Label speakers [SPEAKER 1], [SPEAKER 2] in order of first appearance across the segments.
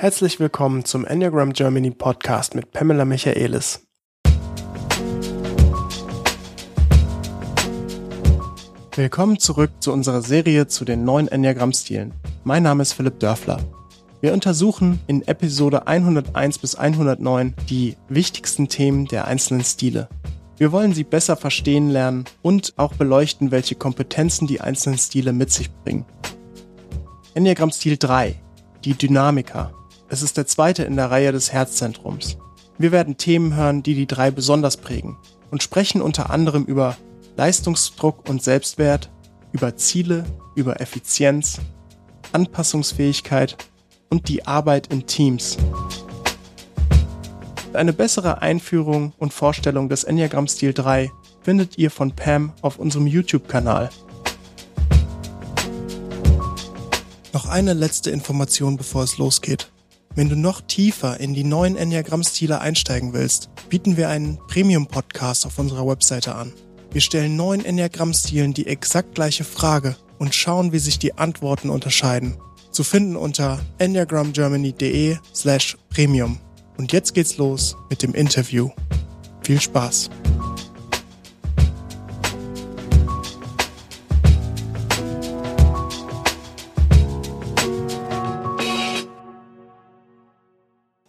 [SPEAKER 1] Herzlich willkommen zum Enneagram Germany Podcast mit Pamela Michaelis. Willkommen zurück zu unserer Serie zu den neuen Enneagramm-Stilen. Mein Name ist Philipp Dörfler. Wir untersuchen in Episode 101 bis 109 die wichtigsten Themen der einzelnen Stile. Wir wollen sie besser verstehen lernen und auch beleuchten, welche Kompetenzen die einzelnen Stile mit sich bringen. Enneagramm-Stil 3, die Dynamiker. Es ist der zweite in der Reihe des Herzzentrums. Wir werden Themen hören, die die drei besonders prägen und sprechen unter anderem über Leistungsdruck und Selbstwert, über Ziele, über Effizienz, Anpassungsfähigkeit und die Arbeit in Teams. Eine bessere Einführung und Vorstellung des Enneagram Stil 3 findet ihr von Pam auf unserem YouTube-Kanal. Noch eine letzte Information, bevor es losgeht. Wenn du noch tiefer in die neuen Enneagramm-Stile einsteigen willst, bieten wir einen Premium-Podcast auf unserer Webseite an. Wir stellen neun Enneagramm-Stilen die exakt gleiche Frage und schauen, wie sich die Antworten unterscheiden. Zu finden unter enneagramgermany.de slash premium. Und jetzt geht's los mit dem Interview. Viel Spaß!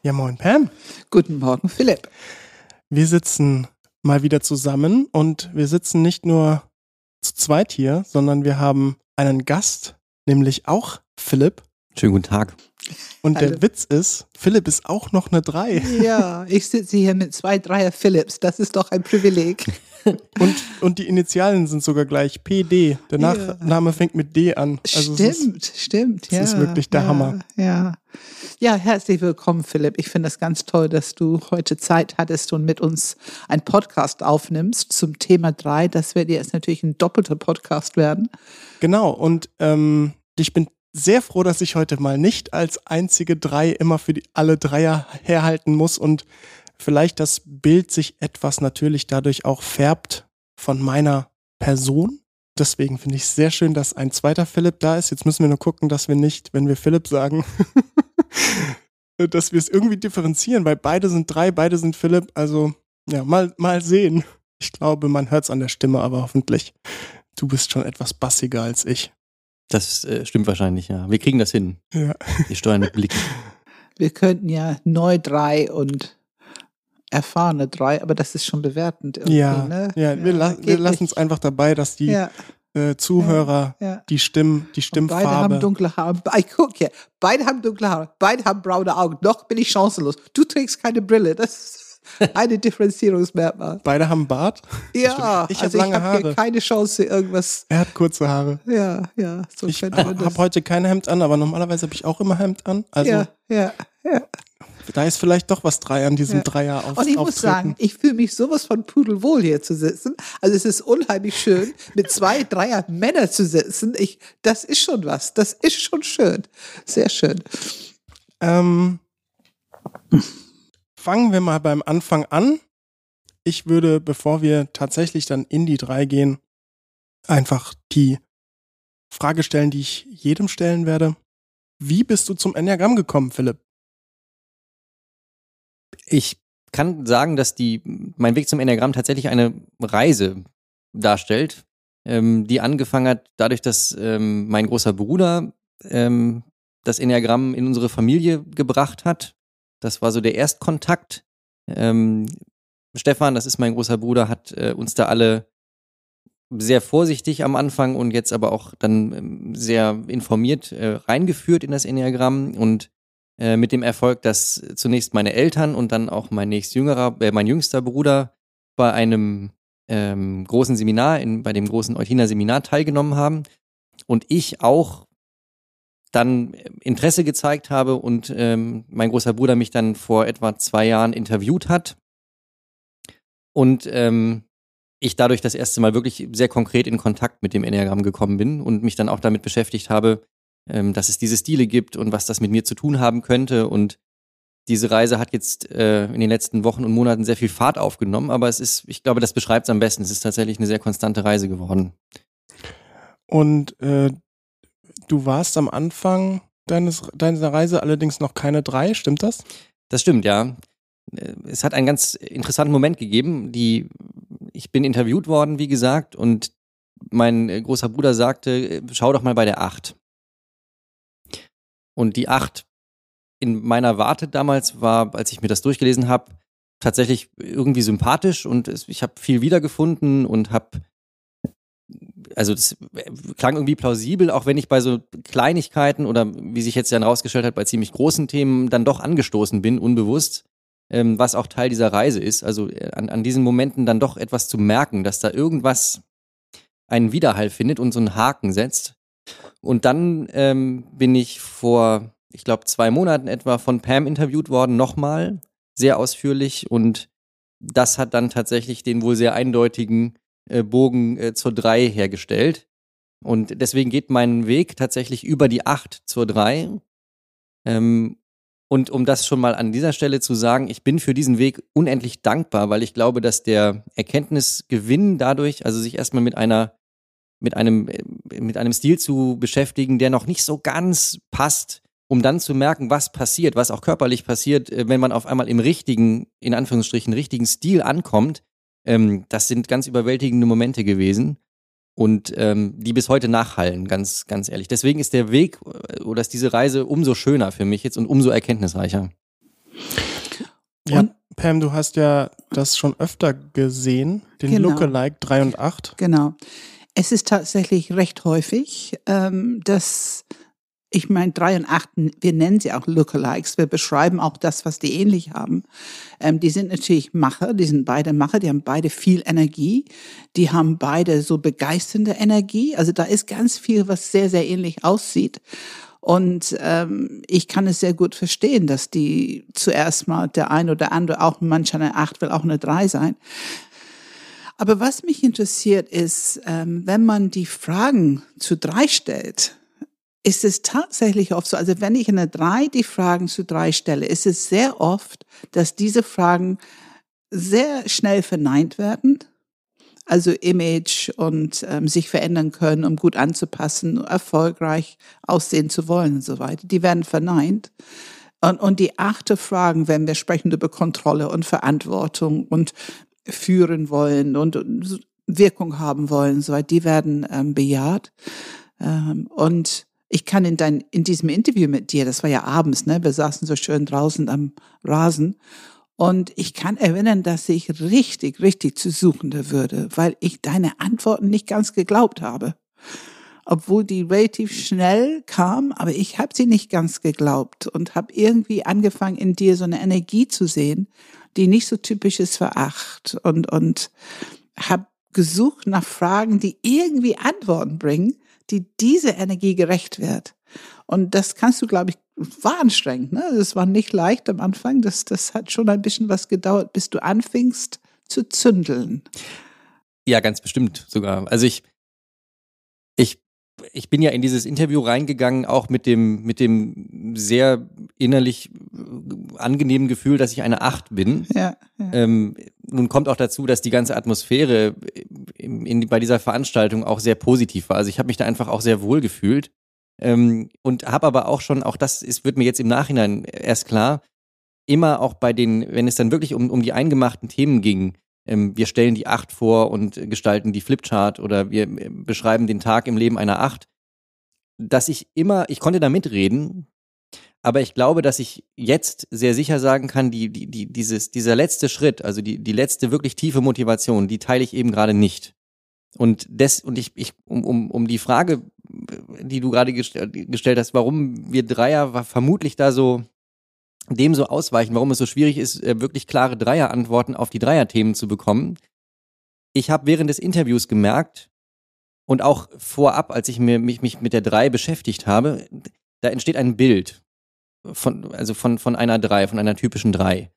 [SPEAKER 1] Ja, moin Pam.
[SPEAKER 2] Guten Morgen, Philipp.
[SPEAKER 1] Wir sitzen mal wieder zusammen und wir sitzen nicht nur zu zweit hier, sondern wir haben einen Gast, nämlich auch Philipp.
[SPEAKER 3] Schönen guten Tag.
[SPEAKER 1] Und Hallo. der Witz ist, Philipp ist auch noch eine Drei.
[SPEAKER 2] Ja, ich sitze hier mit zwei Dreier Philips. Das ist doch ein Privileg.
[SPEAKER 1] Und, und die Initialen sind sogar gleich PD. Der Nachname ja. fängt mit D an.
[SPEAKER 2] Also stimmt, ist, stimmt.
[SPEAKER 1] Das
[SPEAKER 2] ja,
[SPEAKER 1] ist wirklich der
[SPEAKER 2] ja,
[SPEAKER 1] Hammer.
[SPEAKER 2] Ja. ja, herzlich willkommen, Philipp. Ich finde es ganz toll, dass du heute Zeit hattest und mit uns einen Podcast aufnimmst zum Thema 3. Das wird jetzt natürlich ein doppelter Podcast werden.
[SPEAKER 1] Genau. Und ähm, ich bin sehr froh, dass ich heute mal nicht als einzige drei immer für die, alle Dreier herhalten muss und vielleicht das Bild sich etwas natürlich dadurch auch färbt von meiner Person. Deswegen finde ich es sehr schön, dass ein zweiter Philipp da ist. Jetzt müssen wir nur gucken, dass wir nicht, wenn wir Philipp sagen, dass wir es irgendwie differenzieren, weil beide sind drei, beide sind Philipp. Also ja, mal, mal sehen. Ich glaube, man hört es an der Stimme, aber hoffentlich. Du bist schon etwas bassiger als ich.
[SPEAKER 3] Das äh, stimmt wahrscheinlich, ja. Wir kriegen das hin.
[SPEAKER 1] Ja.
[SPEAKER 3] Wir steuern mit Blicken.
[SPEAKER 2] Wir könnten ja neu drei und erfahrene drei, aber das ist schon bewertend.
[SPEAKER 1] Ja,
[SPEAKER 2] ne?
[SPEAKER 1] ja, ja, wir, la wir lassen es einfach dabei, dass die ja. äh, Zuhörer ja, die Stimmen, die Stimmfarbe.
[SPEAKER 2] beide haben dunkle Haare. Ich guck hier, beide haben dunkle Haare, beide haben braune Augen. Noch bin ich chancenlos. Du trägst keine Brille. Das ist eine Differenzierungsmerkmal.
[SPEAKER 1] Beide haben Bart?
[SPEAKER 2] Ja,
[SPEAKER 1] ich also habe lange hab
[SPEAKER 2] Haare. keine Chance, irgendwas.
[SPEAKER 1] Er hat kurze Haare.
[SPEAKER 2] Ja, ja.
[SPEAKER 1] So ich habe heute kein Hemd an, aber normalerweise habe ich auch immer Hemd an. Also
[SPEAKER 2] ja, ja, ja.
[SPEAKER 1] Da ist vielleicht doch was drei an diesem ja. Dreier auf,
[SPEAKER 2] Und ich muss sagen, ich fühle mich sowas von pudelwohl hier zu sitzen. Also es ist unheimlich schön, mit zwei Dreier Männer zu sitzen. Ich, das ist schon was. Das ist schon schön. Sehr schön.
[SPEAKER 1] Ähm, fangen wir mal beim Anfang an. Ich würde, bevor wir tatsächlich dann in die drei gehen, einfach die Frage stellen, die ich jedem stellen werde. Wie bist du zum Enneagramm gekommen, Philipp?
[SPEAKER 3] Ich kann sagen, dass die, mein Weg zum Enneagramm tatsächlich eine Reise darstellt, ähm, die angefangen hat dadurch, dass ähm, mein großer Bruder ähm, das Enneagramm in unsere Familie gebracht hat. Das war so der Erstkontakt. Ähm, Stefan, das ist mein großer Bruder, hat äh, uns da alle sehr vorsichtig am Anfang und jetzt aber auch dann ähm, sehr informiert äh, reingeführt in das Enneagramm und äh, mit dem Erfolg, dass zunächst meine Eltern und dann auch mein nächst jüngerer, äh, mein jüngster Bruder bei einem ähm, großen Seminar, in, bei dem großen Eutina Seminar teilgenommen haben und ich auch dann Interesse gezeigt habe und ähm, mein großer Bruder mich dann vor etwa zwei Jahren interviewt hat und ähm, ich dadurch das erste Mal wirklich sehr konkret in Kontakt mit dem Enneagramm gekommen bin und mich dann auch damit beschäftigt habe, ähm, dass es diese Stile gibt und was das mit mir zu tun haben könnte und diese Reise hat jetzt äh, in den letzten Wochen und Monaten sehr viel Fahrt aufgenommen, aber es ist, ich glaube, das beschreibt es am besten. Es ist tatsächlich eine sehr konstante Reise geworden.
[SPEAKER 1] Und äh, du warst am Anfang deines, deiner Reise allerdings noch keine drei, stimmt das?
[SPEAKER 3] Das stimmt, ja. Es hat einen ganz interessanten Moment gegeben. Die, ich bin interviewt worden, wie gesagt, und mein großer Bruder sagte, schau doch mal bei der acht. Und die acht in meiner Warte damals war, als ich mir das durchgelesen habe, tatsächlich irgendwie sympathisch und ich habe viel wiedergefunden und habe also das klang irgendwie plausibel, auch wenn ich bei so Kleinigkeiten oder wie sich jetzt dann rausgestellt hat, bei ziemlich großen Themen dann doch angestoßen bin, unbewusst, ähm, was auch Teil dieser Reise ist. Also äh, an, an diesen Momenten dann doch etwas zu merken, dass da irgendwas einen Widerhall findet und so einen Haken setzt. Und dann ähm, bin ich vor, ich glaube, zwei Monaten etwa von Pam interviewt worden, nochmal sehr ausführlich und das hat dann tatsächlich den wohl sehr eindeutigen Bogen äh, zur 3 hergestellt. Und deswegen geht mein Weg tatsächlich über die 8 zur 3. Ähm, und um das schon mal an dieser Stelle zu sagen, ich bin für diesen Weg unendlich dankbar, weil ich glaube, dass der Erkenntnisgewinn dadurch, also sich erstmal mit einer, mit einem, äh, mit einem Stil zu beschäftigen, der noch nicht so ganz passt, um dann zu merken, was passiert, was auch körperlich passiert, äh, wenn man auf einmal im richtigen, in Anführungsstrichen, richtigen Stil ankommt. Ähm, das sind ganz überwältigende Momente gewesen und ähm, die bis heute nachhallen, ganz, ganz ehrlich. Deswegen ist der Weg äh, oder ist diese Reise umso schöner für mich jetzt und umso erkenntnisreicher.
[SPEAKER 1] Ja, und, Pam, du hast ja das schon öfter gesehen, den genau. Lookalike 3 und 8.
[SPEAKER 2] Genau. Es ist tatsächlich recht häufig, ähm, dass ich meine, drei und acht, wir nennen sie auch Lookalikes. Wir beschreiben auch das, was die ähnlich haben. Ähm, die sind natürlich Macher, die sind beide Macher, die haben beide viel Energie, die haben beide so begeisternde Energie. Also da ist ganz viel, was sehr, sehr ähnlich aussieht. Und ähm, ich kann es sehr gut verstehen, dass die zuerst mal der ein oder andere, auch manch eine Acht will auch eine Drei sein. Aber was mich interessiert ist, ähm, wenn man die Fragen zu drei stellt, ist es tatsächlich oft so, also wenn ich in der drei die Fragen zu drei stelle, ist es sehr oft, dass diese Fragen sehr schnell verneint werden. Also Image und ähm, sich verändern können, um gut anzupassen, erfolgreich aussehen zu wollen und so weiter. Die werden verneint. Und, und die achte Fragen, wenn wir sprechen über Kontrolle und Verantwortung und führen wollen und, und Wirkung haben wollen, so weiter, die werden ähm, bejaht. Ähm, und ich kann in dein, in diesem Interview mit dir, das war ja abends, ne? Wir saßen so schön draußen am Rasen. Und ich kann erinnern, dass ich richtig, richtig zu Suchende würde, weil ich deine Antworten nicht ganz geglaubt habe. Obwohl die relativ schnell kam, aber ich habe sie nicht ganz geglaubt und habe irgendwie angefangen, in dir so eine Energie zu sehen, die nicht so typisch ist für acht und, und habe gesucht nach Fragen, die irgendwie Antworten bringen, die diese Energie gerecht wird. Und das kannst du, glaube ich, war anstrengend. Ne? Das war nicht leicht am Anfang. Das, das hat schon ein bisschen was gedauert, bis du anfingst zu zündeln.
[SPEAKER 3] Ja, ganz bestimmt sogar. Also ich, ich, ich bin ja in dieses Interview reingegangen, auch mit dem, mit dem sehr innerlich angenehmen Gefühl, dass ich eine Acht bin. Ja, ja. Ähm, nun kommt auch dazu, dass die ganze Atmosphäre in, in, bei dieser Veranstaltung auch sehr positiv war. Also ich habe mich da einfach auch sehr wohl gefühlt ähm, und habe aber auch schon, auch das ist, wird mir jetzt im Nachhinein erst klar, immer auch bei den, wenn es dann wirklich um, um die eingemachten Themen ging, ähm, wir stellen die Acht vor und gestalten die Flipchart oder wir äh, beschreiben den Tag im Leben einer Acht, dass ich immer, ich konnte da mitreden, aber ich glaube, dass ich jetzt sehr sicher sagen kann, die, die, die, dieses, dieser letzte Schritt, also die, die letzte wirklich tiefe Motivation, die teile ich eben gerade nicht. Und des, und ich, ich, um, um, um die Frage, die du gerade gestellt hast, warum wir Dreier vermutlich da so dem so ausweichen, warum es so schwierig ist, äh, wirklich klare Dreier-Antworten auf die Dreier-Themen zu bekommen. Ich habe während des Interviews gemerkt und auch vorab, als ich mir, mich, mich mit der Drei beschäftigt habe, da entsteht ein Bild von, also von, von einer drei, von einer typischen drei.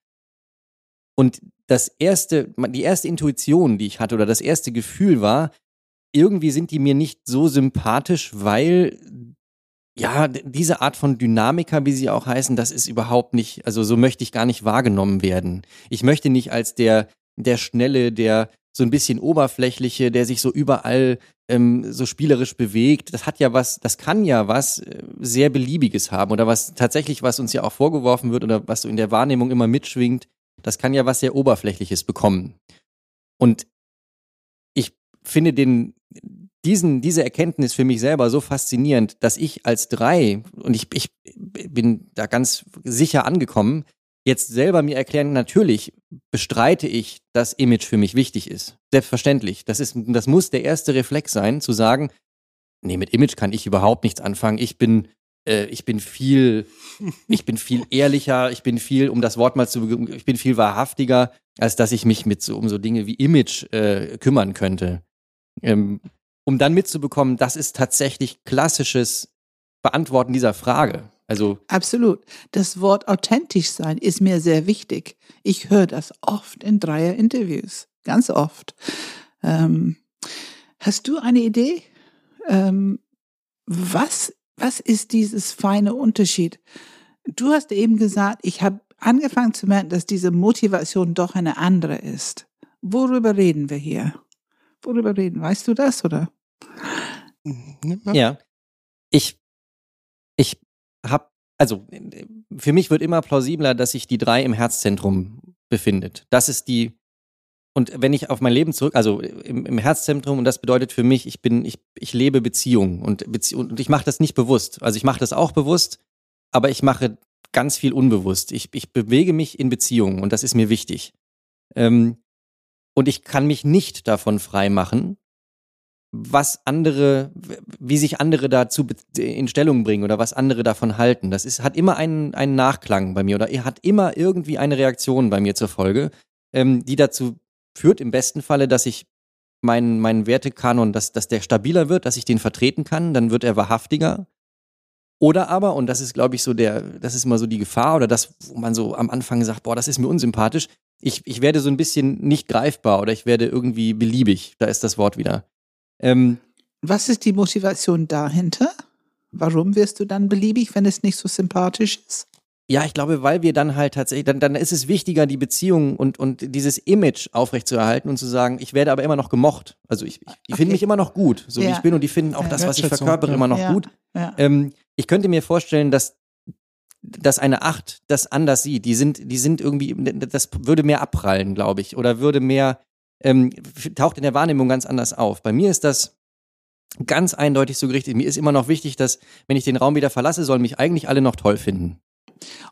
[SPEAKER 3] Und das erste, die erste Intuition, die ich hatte, oder das erste Gefühl war, irgendwie sind die mir nicht so sympathisch, weil ja, diese Art von Dynamiker, wie sie auch heißen, das ist überhaupt nicht, also so möchte ich gar nicht wahrgenommen werden. Ich möchte nicht als der, der Schnelle, der so ein bisschen oberflächliche, der sich so überall ähm, so spielerisch bewegt. Das hat ja was, das kann ja was äh, sehr Beliebiges haben oder was tatsächlich, was uns ja auch vorgeworfen wird oder was so in der Wahrnehmung immer mitschwingt, das kann ja was sehr Oberflächliches bekommen. Und ich finde den, diesen, diese Erkenntnis für mich selber so faszinierend, dass ich als drei, und ich, ich bin da ganz sicher angekommen, jetzt selber mir erklären, natürlich bestreite ich, dass Image für mich wichtig ist. Selbstverständlich. Das ist, das muss der erste Reflex sein, zu sagen, nee, mit Image kann ich überhaupt nichts anfangen. Ich bin, äh, ich bin viel, ich bin viel ehrlicher, ich bin viel, um das Wort mal zu, ich bin viel wahrhaftiger, als dass ich mich mit so, um so Dinge wie Image äh, kümmern könnte. Ähm, um dann mitzubekommen, das ist tatsächlich klassisches Beantworten dieser Frage. Also
[SPEAKER 2] absolut. Das Wort authentisch sein ist mir sehr wichtig. Ich höre das oft in Dreier-Interviews, ganz oft. Ähm, hast du eine Idee? Ähm, was was ist dieses feine Unterschied? Du hast eben gesagt, ich habe angefangen zu merken, dass diese Motivation doch eine andere ist. Worüber reden wir hier? Worüber reden? Weißt du das oder?
[SPEAKER 3] Ja, ich ich habe, also für mich wird immer plausibler, dass sich die drei im Herzzentrum befindet. Das ist die, und wenn ich auf mein Leben zurück, also im, im Herzzentrum, und das bedeutet für mich, ich bin, ich, ich lebe Beziehungen und, Bezie und ich mache das nicht bewusst. Also ich mache das auch bewusst, aber ich mache ganz viel unbewusst. Ich, ich bewege mich in Beziehungen und das ist mir wichtig. Ähm, und ich kann mich nicht davon frei machen, was andere, wie sich andere dazu in Stellung bringen oder was andere davon halten. Das ist, hat immer einen, einen Nachklang bei mir oder er hat immer irgendwie eine Reaktion bei mir zur Folge, ähm, die dazu führt, im besten Falle, dass ich meinen, meinen Wertekanon, dass, dass der stabiler wird, dass ich den vertreten kann, dann wird er wahrhaftiger. Oder aber, und das ist, glaube ich, so der, das ist immer so die Gefahr oder das, wo man so am Anfang sagt, boah, das ist mir unsympathisch. Ich, ich werde so ein bisschen nicht greifbar oder ich werde irgendwie beliebig. Da ist das Wort wieder.
[SPEAKER 2] Ähm, Was ist die Motivation dahinter? Warum wirst du dann beliebig, wenn es nicht so sympathisch ist?
[SPEAKER 3] Ja, ich glaube, weil wir dann halt tatsächlich, dann, dann ist es wichtiger, die Beziehung und, und dieses Image aufrechtzuerhalten und zu sagen, ich werde aber immer noch gemocht. Also ich, ich die okay. finden mich immer noch gut, so ja. wie ich bin und die finden auch ja, das, was ich verkörpere, ja. immer noch gut. Ähm, ich könnte mir vorstellen, dass, dass eine Acht das anders sieht. Die sind, die sind irgendwie, das würde mehr abprallen, glaube ich, oder würde mehr ähm, taucht in der Wahrnehmung ganz anders auf. Bei mir ist das ganz eindeutig so gerichtet. Mir ist immer noch wichtig, dass, wenn ich den Raum wieder verlasse, sollen mich eigentlich alle noch toll finden.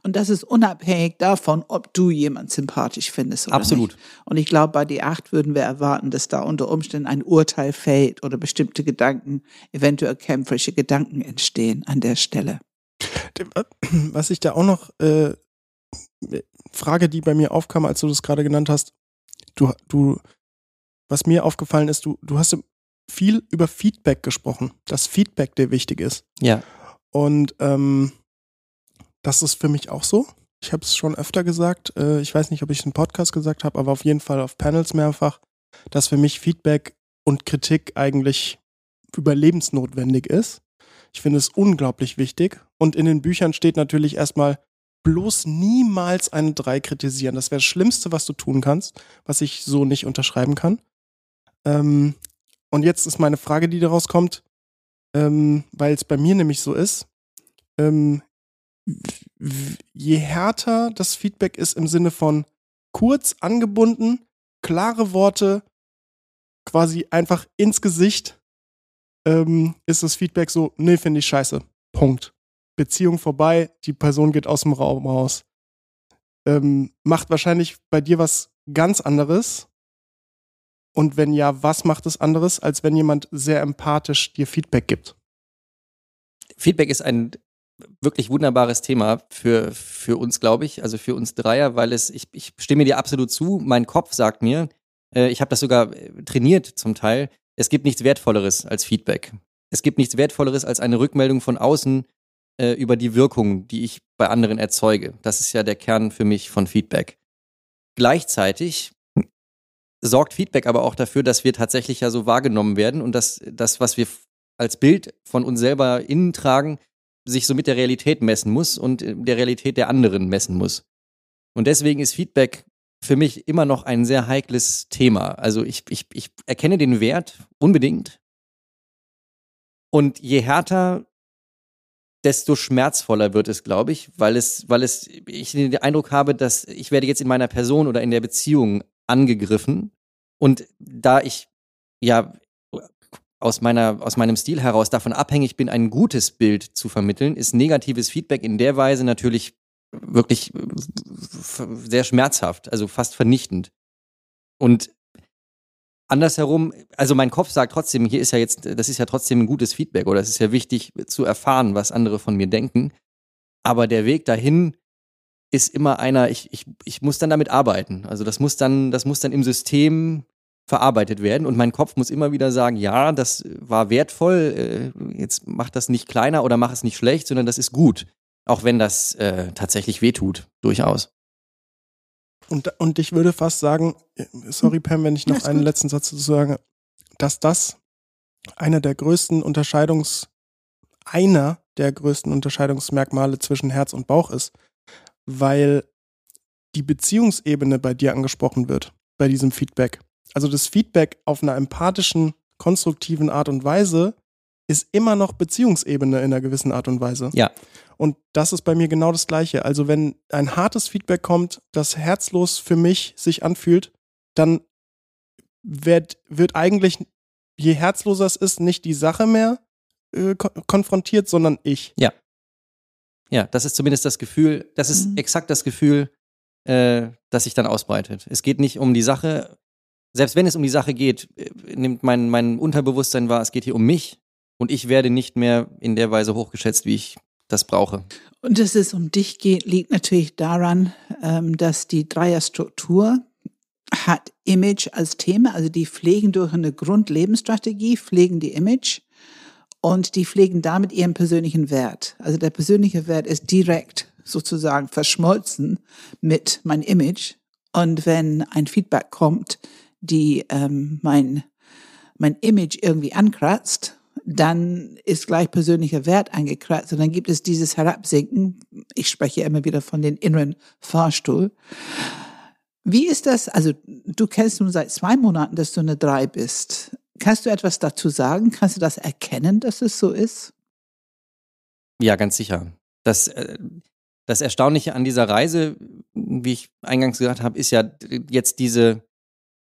[SPEAKER 2] Und das ist unabhängig davon, ob du jemand sympathisch findest oder
[SPEAKER 3] Absolut.
[SPEAKER 2] nicht. Und ich glaube, bei die acht würden wir erwarten, dass da unter Umständen ein Urteil fällt oder bestimmte Gedanken, eventuell kämpferische Gedanken entstehen an der Stelle.
[SPEAKER 1] Was ich da auch noch äh, Frage, die bei mir aufkam, als du das gerade genannt hast, du, du was mir aufgefallen ist, du, du hast viel über Feedback gesprochen, dass Feedback dir wichtig ist.
[SPEAKER 3] Ja.
[SPEAKER 1] Und ähm, das ist für mich auch so. Ich habe es schon öfter gesagt. Äh, ich weiß nicht, ob ich es im Podcast gesagt habe, aber auf jeden Fall auf Panels mehrfach, dass für mich Feedback und Kritik eigentlich überlebensnotwendig ist. Ich finde es unglaublich wichtig. Und in den Büchern steht natürlich erstmal, bloß niemals eine 3 kritisieren. Das wäre das Schlimmste, was du tun kannst, was ich so nicht unterschreiben kann. Ähm, und jetzt ist meine Frage, die daraus kommt, ähm, weil es bei mir nämlich so ist, ähm, je härter das Feedback ist im Sinne von kurz angebunden, klare Worte, quasi einfach ins Gesicht, ähm, ist das Feedback so, nee, finde ich scheiße. Punkt. Beziehung vorbei, die Person geht aus dem Raum raus. Ähm, macht wahrscheinlich bei dir was ganz anderes. Und wenn ja, was macht es anderes, als wenn jemand sehr empathisch dir Feedback gibt?
[SPEAKER 3] Feedback ist ein wirklich wunderbares Thema für, für uns, glaube ich, also für uns Dreier, weil es, ich, ich stimme dir absolut zu, mein Kopf sagt mir, äh, ich habe das sogar äh, trainiert zum Teil, es gibt nichts Wertvolleres als Feedback. Es gibt nichts Wertvolleres als eine Rückmeldung von außen äh, über die Wirkung, die ich bei anderen erzeuge. Das ist ja der Kern für mich von Feedback. Gleichzeitig sorgt Feedback aber auch dafür, dass wir tatsächlich ja so wahrgenommen werden und dass das, was wir als Bild von uns selber innen tragen, sich so mit der Realität messen muss und äh, der Realität der anderen messen muss. Und deswegen ist Feedback für mich immer noch ein sehr heikles Thema. Also ich, ich, ich erkenne den Wert unbedingt. Und je härter, desto schmerzvoller wird es, glaube ich, weil es, weil es, ich den Eindruck habe, dass ich werde jetzt in meiner Person oder in der Beziehung angegriffen. Und da ich ja aus meiner, aus meinem Stil heraus davon abhängig bin, ein gutes Bild zu vermitteln, ist negatives Feedback in der Weise natürlich wirklich sehr schmerzhaft, also fast vernichtend. Und andersherum, also mein Kopf sagt trotzdem, hier ist ja jetzt, das ist ja trotzdem ein gutes Feedback oder es ist ja wichtig zu erfahren, was andere von mir denken. Aber der Weg dahin ist immer einer, ich, ich, ich muss dann damit arbeiten. Also das muss dann, das muss dann im System verarbeitet werden und mein Kopf muss immer wieder sagen, ja, das war wertvoll, äh, jetzt mach das nicht kleiner oder mach es nicht schlecht, sondern das ist gut. Auch wenn das äh, tatsächlich wehtut, durchaus.
[SPEAKER 1] Und, und ich würde fast sagen, sorry Pam, wenn ich noch einen letzten Satz dazu sage, dass das einer der größten Unterscheidungs, einer der größten Unterscheidungsmerkmale zwischen Herz und Bauch ist, weil die Beziehungsebene bei dir angesprochen wird, bei diesem Feedback. Also das Feedback auf einer empathischen, konstruktiven Art und Weise ist immer noch Beziehungsebene in einer gewissen Art und Weise.
[SPEAKER 3] Ja.
[SPEAKER 1] Und das ist bei mir genau das Gleiche. Also wenn ein hartes Feedback kommt, das herzlos für mich sich anfühlt, dann wird, wird eigentlich, je herzloser es ist, nicht die Sache mehr äh, ko konfrontiert, sondern ich.
[SPEAKER 3] Ja. Ja, das ist zumindest das Gefühl, das ist mhm. exakt das Gefühl, äh, das sich dann ausbreitet. Es geht nicht um die Sache, selbst wenn es um die Sache geht, äh, nimmt mein, mein Unterbewusstsein wahr, es geht hier um mich und ich werde nicht mehr in der Weise hochgeschätzt, wie ich das brauche.
[SPEAKER 2] Und dass es um dich geht, liegt natürlich daran, ähm, dass die Dreierstruktur hat Image als Thema, also die pflegen durch eine Grundlebensstrategie, pflegen die Image und die pflegen damit ihren persönlichen Wert. Also der persönliche Wert ist direkt sozusagen verschmolzen mit mein Image. Und wenn ein Feedback kommt, die ähm, mein, mein Image irgendwie ankratzt, dann ist gleich persönlicher Wert eingekratzt und dann gibt es dieses Herabsinken. Ich spreche immer wieder von den inneren Fahrstuhl. Wie ist das? Also du kennst nun seit zwei Monaten, dass du eine Drei bist. Kannst du etwas dazu sagen? Kannst du das erkennen, dass es so ist?
[SPEAKER 3] Ja, ganz sicher. Das, äh, das Erstaunliche an dieser Reise, wie ich eingangs gesagt habe, ist ja jetzt diese,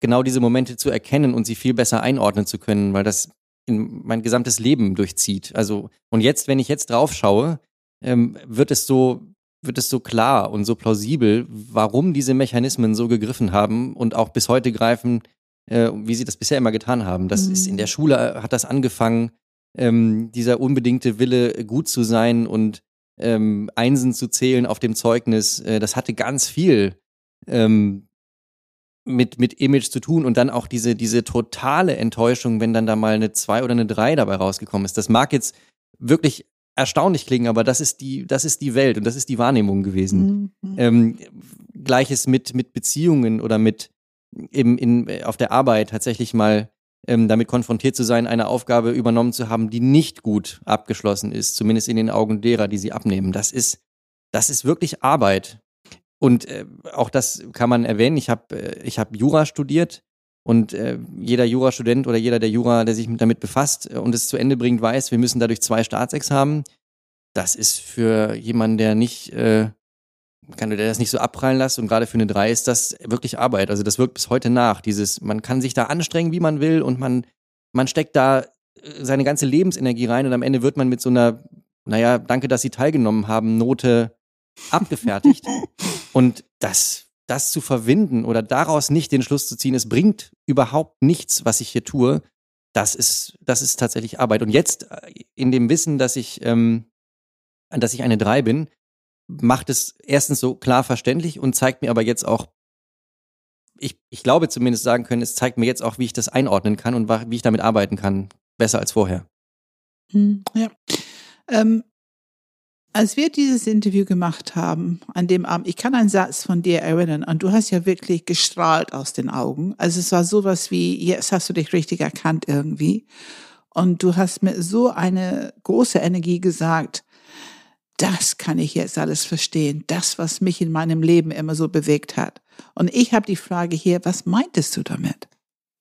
[SPEAKER 3] genau diese Momente zu erkennen und sie viel besser einordnen zu können, weil das in mein gesamtes Leben durchzieht. Also, und jetzt, wenn ich jetzt drauf schaue, ähm, wird es so, wird es so klar und so plausibel, warum diese Mechanismen so gegriffen haben und auch bis heute greifen, äh, wie sie das bisher immer getan haben. Das mhm. ist in der Schule hat das angefangen, ähm, dieser unbedingte Wille, gut zu sein und ähm, Einsen zu zählen auf dem Zeugnis. Äh, das hatte ganz viel ähm, mit, mit Image zu tun und dann auch diese, diese totale Enttäuschung, wenn dann da mal eine 2 oder eine 3 dabei rausgekommen ist. Das mag jetzt wirklich erstaunlich klingen, aber das ist die, das ist die Welt und das ist die Wahrnehmung gewesen. Mhm. Ähm, Gleiches mit, mit Beziehungen oder mit im, in, auf der Arbeit tatsächlich mal ähm, damit konfrontiert zu sein, eine Aufgabe übernommen zu haben, die nicht gut abgeschlossen ist, zumindest in den Augen derer, die sie abnehmen. Das ist, das ist wirklich Arbeit. Und äh, auch das kann man erwähnen. Ich habe äh, ich hab Jura studiert und äh, jeder Jurastudent oder jeder der Jura, der sich damit befasst äh, und es zu Ende bringt, weiß, wir müssen dadurch zwei Staatsexamen. Das ist für jemanden, der nicht, äh, kann der das nicht so abprallen lässt und gerade für eine drei ist das wirklich Arbeit. Also das wirkt bis heute nach. Dieses, man kann sich da anstrengen, wie man will und man, man steckt da äh, seine ganze Lebensenergie rein und am Ende wird man mit so einer, naja, danke, dass Sie teilgenommen haben, Note abgefertigt. Und das, das zu verwinden oder daraus nicht den Schluss zu ziehen, es bringt überhaupt nichts, was ich hier tue, das ist, das ist tatsächlich Arbeit. Und jetzt äh, in dem Wissen, dass ich, ähm, dass ich eine Drei bin, macht es erstens so klar verständlich und zeigt mir aber jetzt auch, ich, ich glaube zumindest sagen können, es zeigt mir jetzt auch, wie ich das einordnen kann und wie ich damit arbeiten kann, besser als vorher.
[SPEAKER 2] Hm, ja. Ähm, als wir dieses Interview gemacht haben, an dem Abend, ich kann einen Satz von dir erinnern, und du hast ja wirklich gestrahlt aus den Augen. Also es war sowas wie, jetzt hast du dich richtig erkannt irgendwie. Und du hast mit so eine große Energie gesagt, das kann ich jetzt alles verstehen, das, was mich in meinem Leben immer so bewegt hat. Und ich habe die Frage hier, was meintest du damit?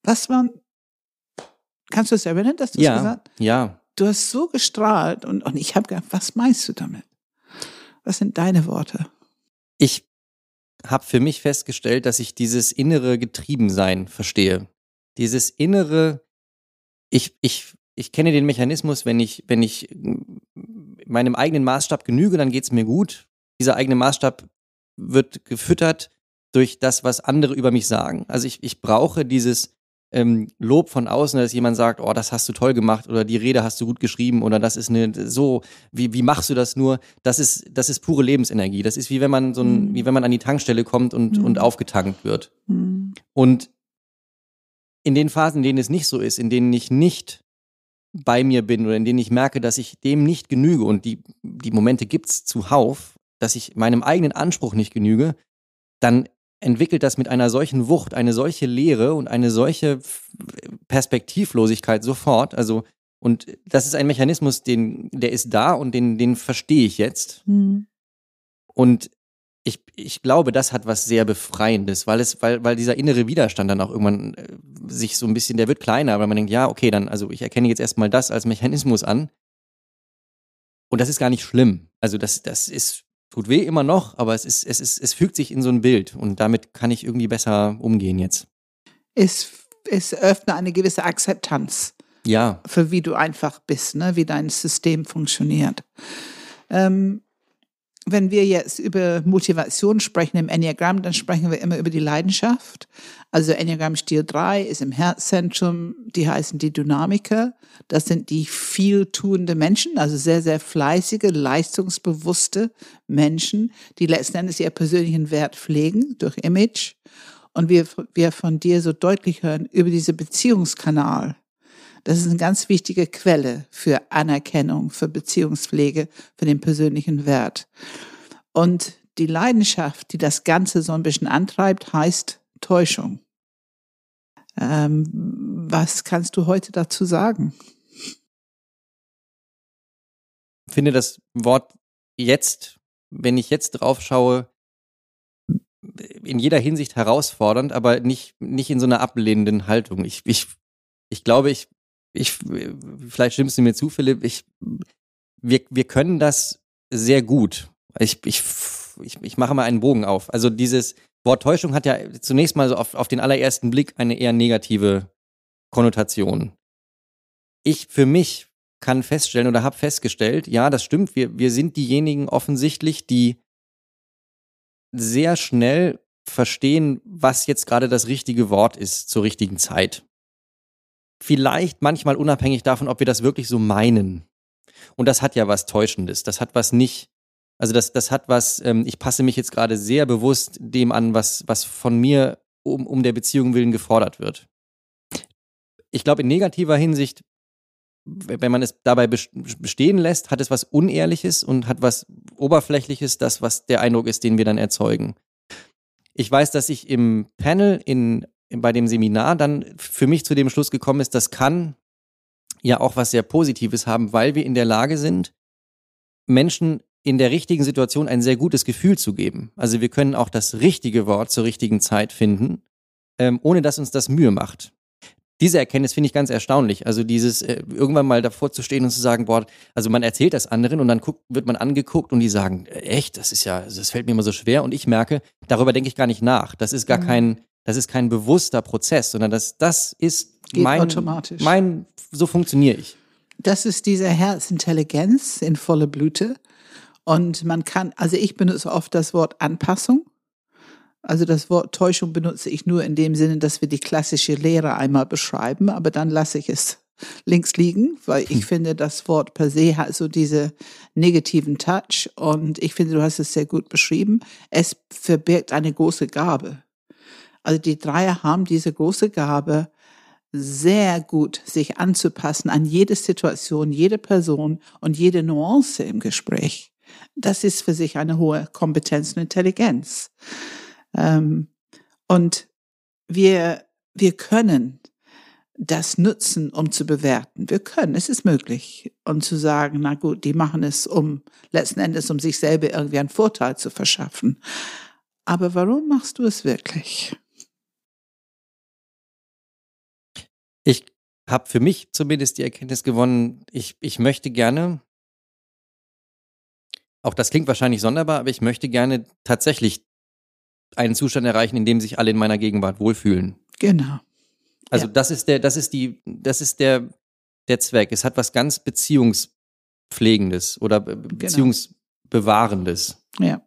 [SPEAKER 2] Was war, kannst du es erinnern, dass du es
[SPEAKER 3] ja,
[SPEAKER 2] gesagt
[SPEAKER 3] Ja,
[SPEAKER 2] du hast so gestrahlt und, und ich habe gedacht, was meinst du damit? Was sind deine Worte?
[SPEAKER 3] Ich habe für mich festgestellt, dass ich dieses innere Getriebensein verstehe. Dieses innere, ich, ich, ich kenne den Mechanismus, wenn ich, wenn ich meinem eigenen Maßstab genüge, dann geht's mir gut. Dieser eigene Maßstab wird gefüttert durch das, was andere über mich sagen. Also ich, ich brauche dieses ähm, Lob von außen, dass jemand sagt, oh, das hast du toll gemacht oder die Rede hast du gut geschrieben oder das ist eine so, wie, wie machst du das nur? Das ist, das ist pure Lebensenergie. Das ist wie wenn man so ein, mhm. wie wenn man an die Tankstelle kommt und, mhm. und aufgetankt wird. Mhm. Und in den Phasen, in denen es nicht so ist, in denen ich nicht bei mir bin oder in denen ich merke, dass ich dem nicht genüge und die, die Momente gibt's zuhauf, dass ich meinem eigenen Anspruch nicht genüge, dann entwickelt das mit einer solchen Wucht, eine solche Leere und eine solche Perspektivlosigkeit sofort. Also, und das ist ein Mechanismus, den, der ist da und den, den verstehe ich jetzt. Mhm. Und ich, ich glaube, das hat was sehr Befreiendes, weil es, weil, weil dieser innere Widerstand dann auch irgendwann äh, sich so ein bisschen, der wird kleiner, weil man denkt, ja, okay, dann, also ich erkenne jetzt erstmal das als Mechanismus an. Und das ist gar nicht schlimm. Also das, das ist tut weh immer noch, aber es ist, es ist, es fügt sich in so ein Bild und damit kann ich irgendwie besser umgehen jetzt.
[SPEAKER 2] Es, es öffnet eine gewisse Akzeptanz.
[SPEAKER 3] Ja.
[SPEAKER 2] Für wie du einfach bist, ne? wie dein System funktioniert. Ähm, wenn wir jetzt über Motivation sprechen im Enneagramm, dann sprechen wir immer über die Leidenschaft. Also Enneagramm Stil 3 ist im Herzzentrum, die heißen die Dynamiker. Das sind die viel tuende Menschen, also sehr, sehr fleißige, leistungsbewusste Menschen, die letzten Endes ihr persönlichen Wert pflegen durch Image. Und wir, wir von dir so deutlich hören über diese Beziehungskanal. Das ist eine ganz wichtige Quelle für Anerkennung, für Beziehungspflege, für den persönlichen Wert. Und die Leidenschaft, die das Ganze so ein bisschen antreibt, heißt Täuschung. Ähm, was kannst du heute dazu sagen?
[SPEAKER 3] Ich finde das Wort jetzt, wenn ich jetzt drauf schaue, in jeder Hinsicht herausfordernd, aber nicht, nicht in so einer ablehnenden Haltung. Ich, ich, ich glaube, ich ich, vielleicht stimmst du mir zu, Philipp, ich, wir, wir können das sehr gut. Ich, ich, ich, ich mache mal einen Bogen auf. Also dieses Wort Täuschung hat ja zunächst mal so auf, auf den allerersten Blick eine eher negative Konnotation. Ich für mich kann feststellen oder habe festgestellt, ja, das stimmt, wir, wir sind diejenigen offensichtlich, die sehr schnell verstehen, was jetzt gerade das richtige Wort ist zur richtigen Zeit vielleicht manchmal unabhängig davon, ob wir das wirklich so meinen. Und das hat ja was Täuschendes. Das hat was nicht, also das, das hat was, ähm, ich passe mich jetzt gerade sehr bewusst dem an, was, was von mir um, um der Beziehung willen gefordert wird. Ich glaube, in negativer Hinsicht, wenn man es dabei bestehen lässt, hat es was Unehrliches und hat was Oberflächliches, das, was der Eindruck ist, den wir dann erzeugen. Ich weiß, dass ich im Panel in bei dem Seminar dann für mich zu dem Schluss gekommen ist, das kann ja auch was sehr Positives haben, weil wir in der Lage sind, Menschen in der richtigen Situation ein sehr gutes Gefühl zu geben. Also wir können auch das richtige Wort zur richtigen Zeit finden, ähm, ohne dass uns das Mühe macht. Diese Erkenntnis finde ich ganz erstaunlich. Also dieses äh, irgendwann mal davor zu stehen und zu sagen, boah, also man erzählt das anderen und dann guckt, wird man angeguckt und die sagen, äh, echt, das ist ja, das fällt mir immer so schwer und ich merke, darüber denke ich gar nicht nach. Das ist gar mhm. kein das ist kein bewusster Prozess, sondern das, das ist
[SPEAKER 2] Geht
[SPEAKER 3] mein,
[SPEAKER 2] automatisch.
[SPEAKER 3] mein, so funktioniere ich.
[SPEAKER 2] Das ist diese Herzintelligenz in volle Blüte. Und man kann, also ich benutze oft das Wort Anpassung. Also das Wort Täuschung benutze ich nur in dem Sinne, dass wir die klassische Lehre einmal beschreiben, aber dann lasse ich es links liegen, weil ich hm. finde, das Wort per se hat so diese negativen Touch und ich finde, du hast es sehr gut beschrieben. Es verbirgt eine große Gabe. Also die Dreier haben diese große Gabe, sehr gut sich anzupassen an jede Situation, jede Person und jede Nuance im Gespräch. Das ist für sich eine hohe Kompetenz und Intelligenz. Ähm, und wir, wir können das nutzen, um zu bewerten. Wir können, es ist möglich. Und zu sagen, na gut, die machen es, um letzten Endes, um sich selber irgendwie einen Vorteil zu verschaffen. Aber warum machst du es wirklich?
[SPEAKER 3] Ich habe für mich zumindest die Erkenntnis gewonnen, ich, ich möchte gerne, auch das klingt wahrscheinlich sonderbar, aber ich möchte gerne tatsächlich einen Zustand erreichen, in dem sich alle in meiner Gegenwart wohlfühlen.
[SPEAKER 2] Genau.
[SPEAKER 3] Also
[SPEAKER 2] Ja.
[SPEAKER 3] das ist der, das ist die, das ist der, der Zweck. Es hat was ganz Beziehungspflegendes oder Be-
[SPEAKER 2] Genau.
[SPEAKER 3] Beziehungsbewahrendes.
[SPEAKER 2] Ja.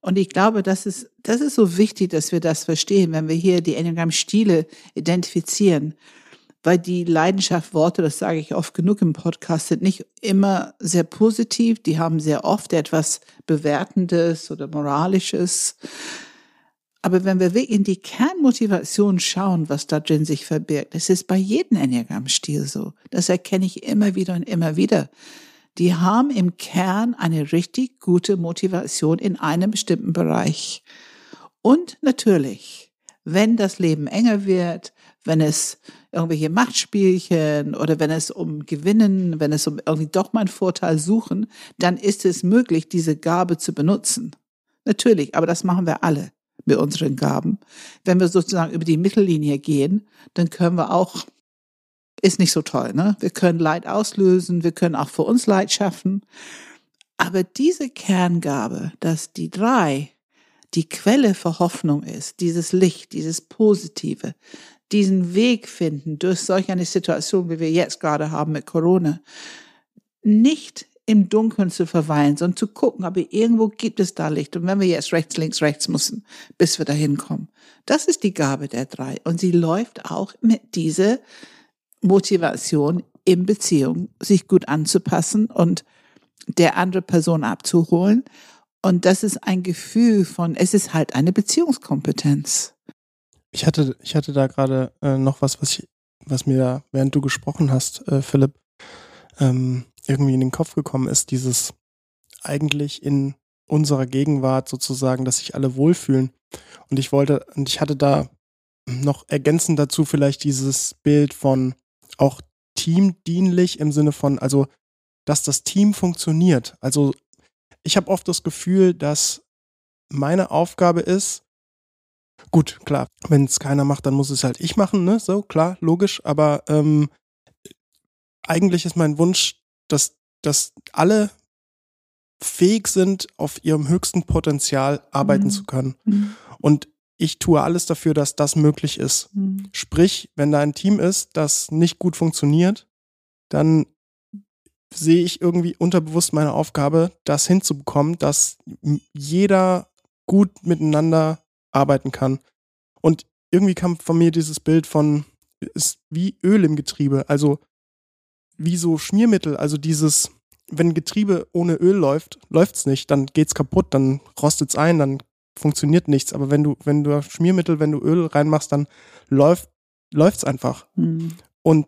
[SPEAKER 2] Und ich glaube, das ist, das ist so wichtig, dass wir das verstehen, wenn wir hier die Enneagramm-Stile identifizieren. Weil die Leidenschaft-Worte, das sage ich oft genug im Podcast, sind nicht immer sehr positiv. Die haben sehr oft etwas Bewertendes oder Moralisches. Aber wenn wir wirklich in die Kernmotivation schauen, was da drin sich verbirgt, es ist bei jedem Enneagramm-Stil so. Das erkenne ich immer wieder und immer wieder. Die haben im Kern eine richtig gute Motivation in einem bestimmten Bereich. Und natürlich, wenn das Leben enger wird, wenn es irgendwelche Machtspielchen oder wenn es um Gewinnen, wenn es um irgendwie doch mal einen Vorteil suchen, dann ist es möglich, diese Gabe zu benutzen. Natürlich, aber das machen wir alle mit unseren Gaben. Wenn wir sozusagen über die Mittellinie gehen, dann können wir auch, ist nicht so toll, ne? Wir können Leid auslösen, wir können auch für uns Leid schaffen. Aber diese Kerngabe, dass die drei die Quelle für Hoffnung ist, dieses Licht, dieses Positive, diesen Weg finden durch solch eine Situation, wie wir jetzt gerade haben mit Corona, nicht im Dunkeln zu verweilen, sondern zu gucken, aber irgendwo gibt es da Licht. Und wenn wir jetzt rechts, links, rechts müssen, bis wir dahin kommen. Das ist die Gabe der drei. Und sie läuft auch mit dieser Motivation in Beziehung, sich gut anzupassen und der andere Person abzuholen. Und das ist ein Gefühl von, es ist halt eine Beziehungskompetenz.
[SPEAKER 1] Ich hatte, ich hatte da gerade äh, noch was, was, ich, was mir da, während du gesprochen hast, äh, Philipp, ähm, irgendwie in den Kopf gekommen ist, dieses eigentlich in unserer Gegenwart sozusagen, dass sich alle wohlfühlen. Und ich wollte, und ich hatte da noch ergänzend dazu vielleicht dieses Bild von auch teamdienlich im Sinne von, also, dass das Team funktioniert. Also, ich habe oft das Gefühl, dass meine Aufgabe ist, gut, klar, wenn es keiner macht, dann muss es halt ich machen, ne? So, klar, logisch, aber ähm, eigentlich ist mein Wunsch, dass, dass alle fähig sind, auf ihrem höchsten Potenzial arbeiten
[SPEAKER 2] Mhm.
[SPEAKER 1] zu können. Und ich tue alles dafür, dass das möglich ist. Sprich, wenn da ein Team ist, das nicht gut funktioniert, dann sehe ich irgendwie unterbewusst meine Aufgabe, das hinzubekommen, dass jeder gut miteinander arbeiten kann. Und irgendwie kam von mir dieses Bild von, ist wie Öl im Getriebe, also wie so Schmiermittel, also dieses, wenn Getriebe ohne Öl läuft, läuft's nicht, dann geht's kaputt, dann rostet's ein, dann funktioniert nichts. Aber wenn du, wenn du Schmiermittel, wenn du Öl reinmachst, dann läuft, läuft's einfach.
[SPEAKER 2] Mhm.
[SPEAKER 1] Und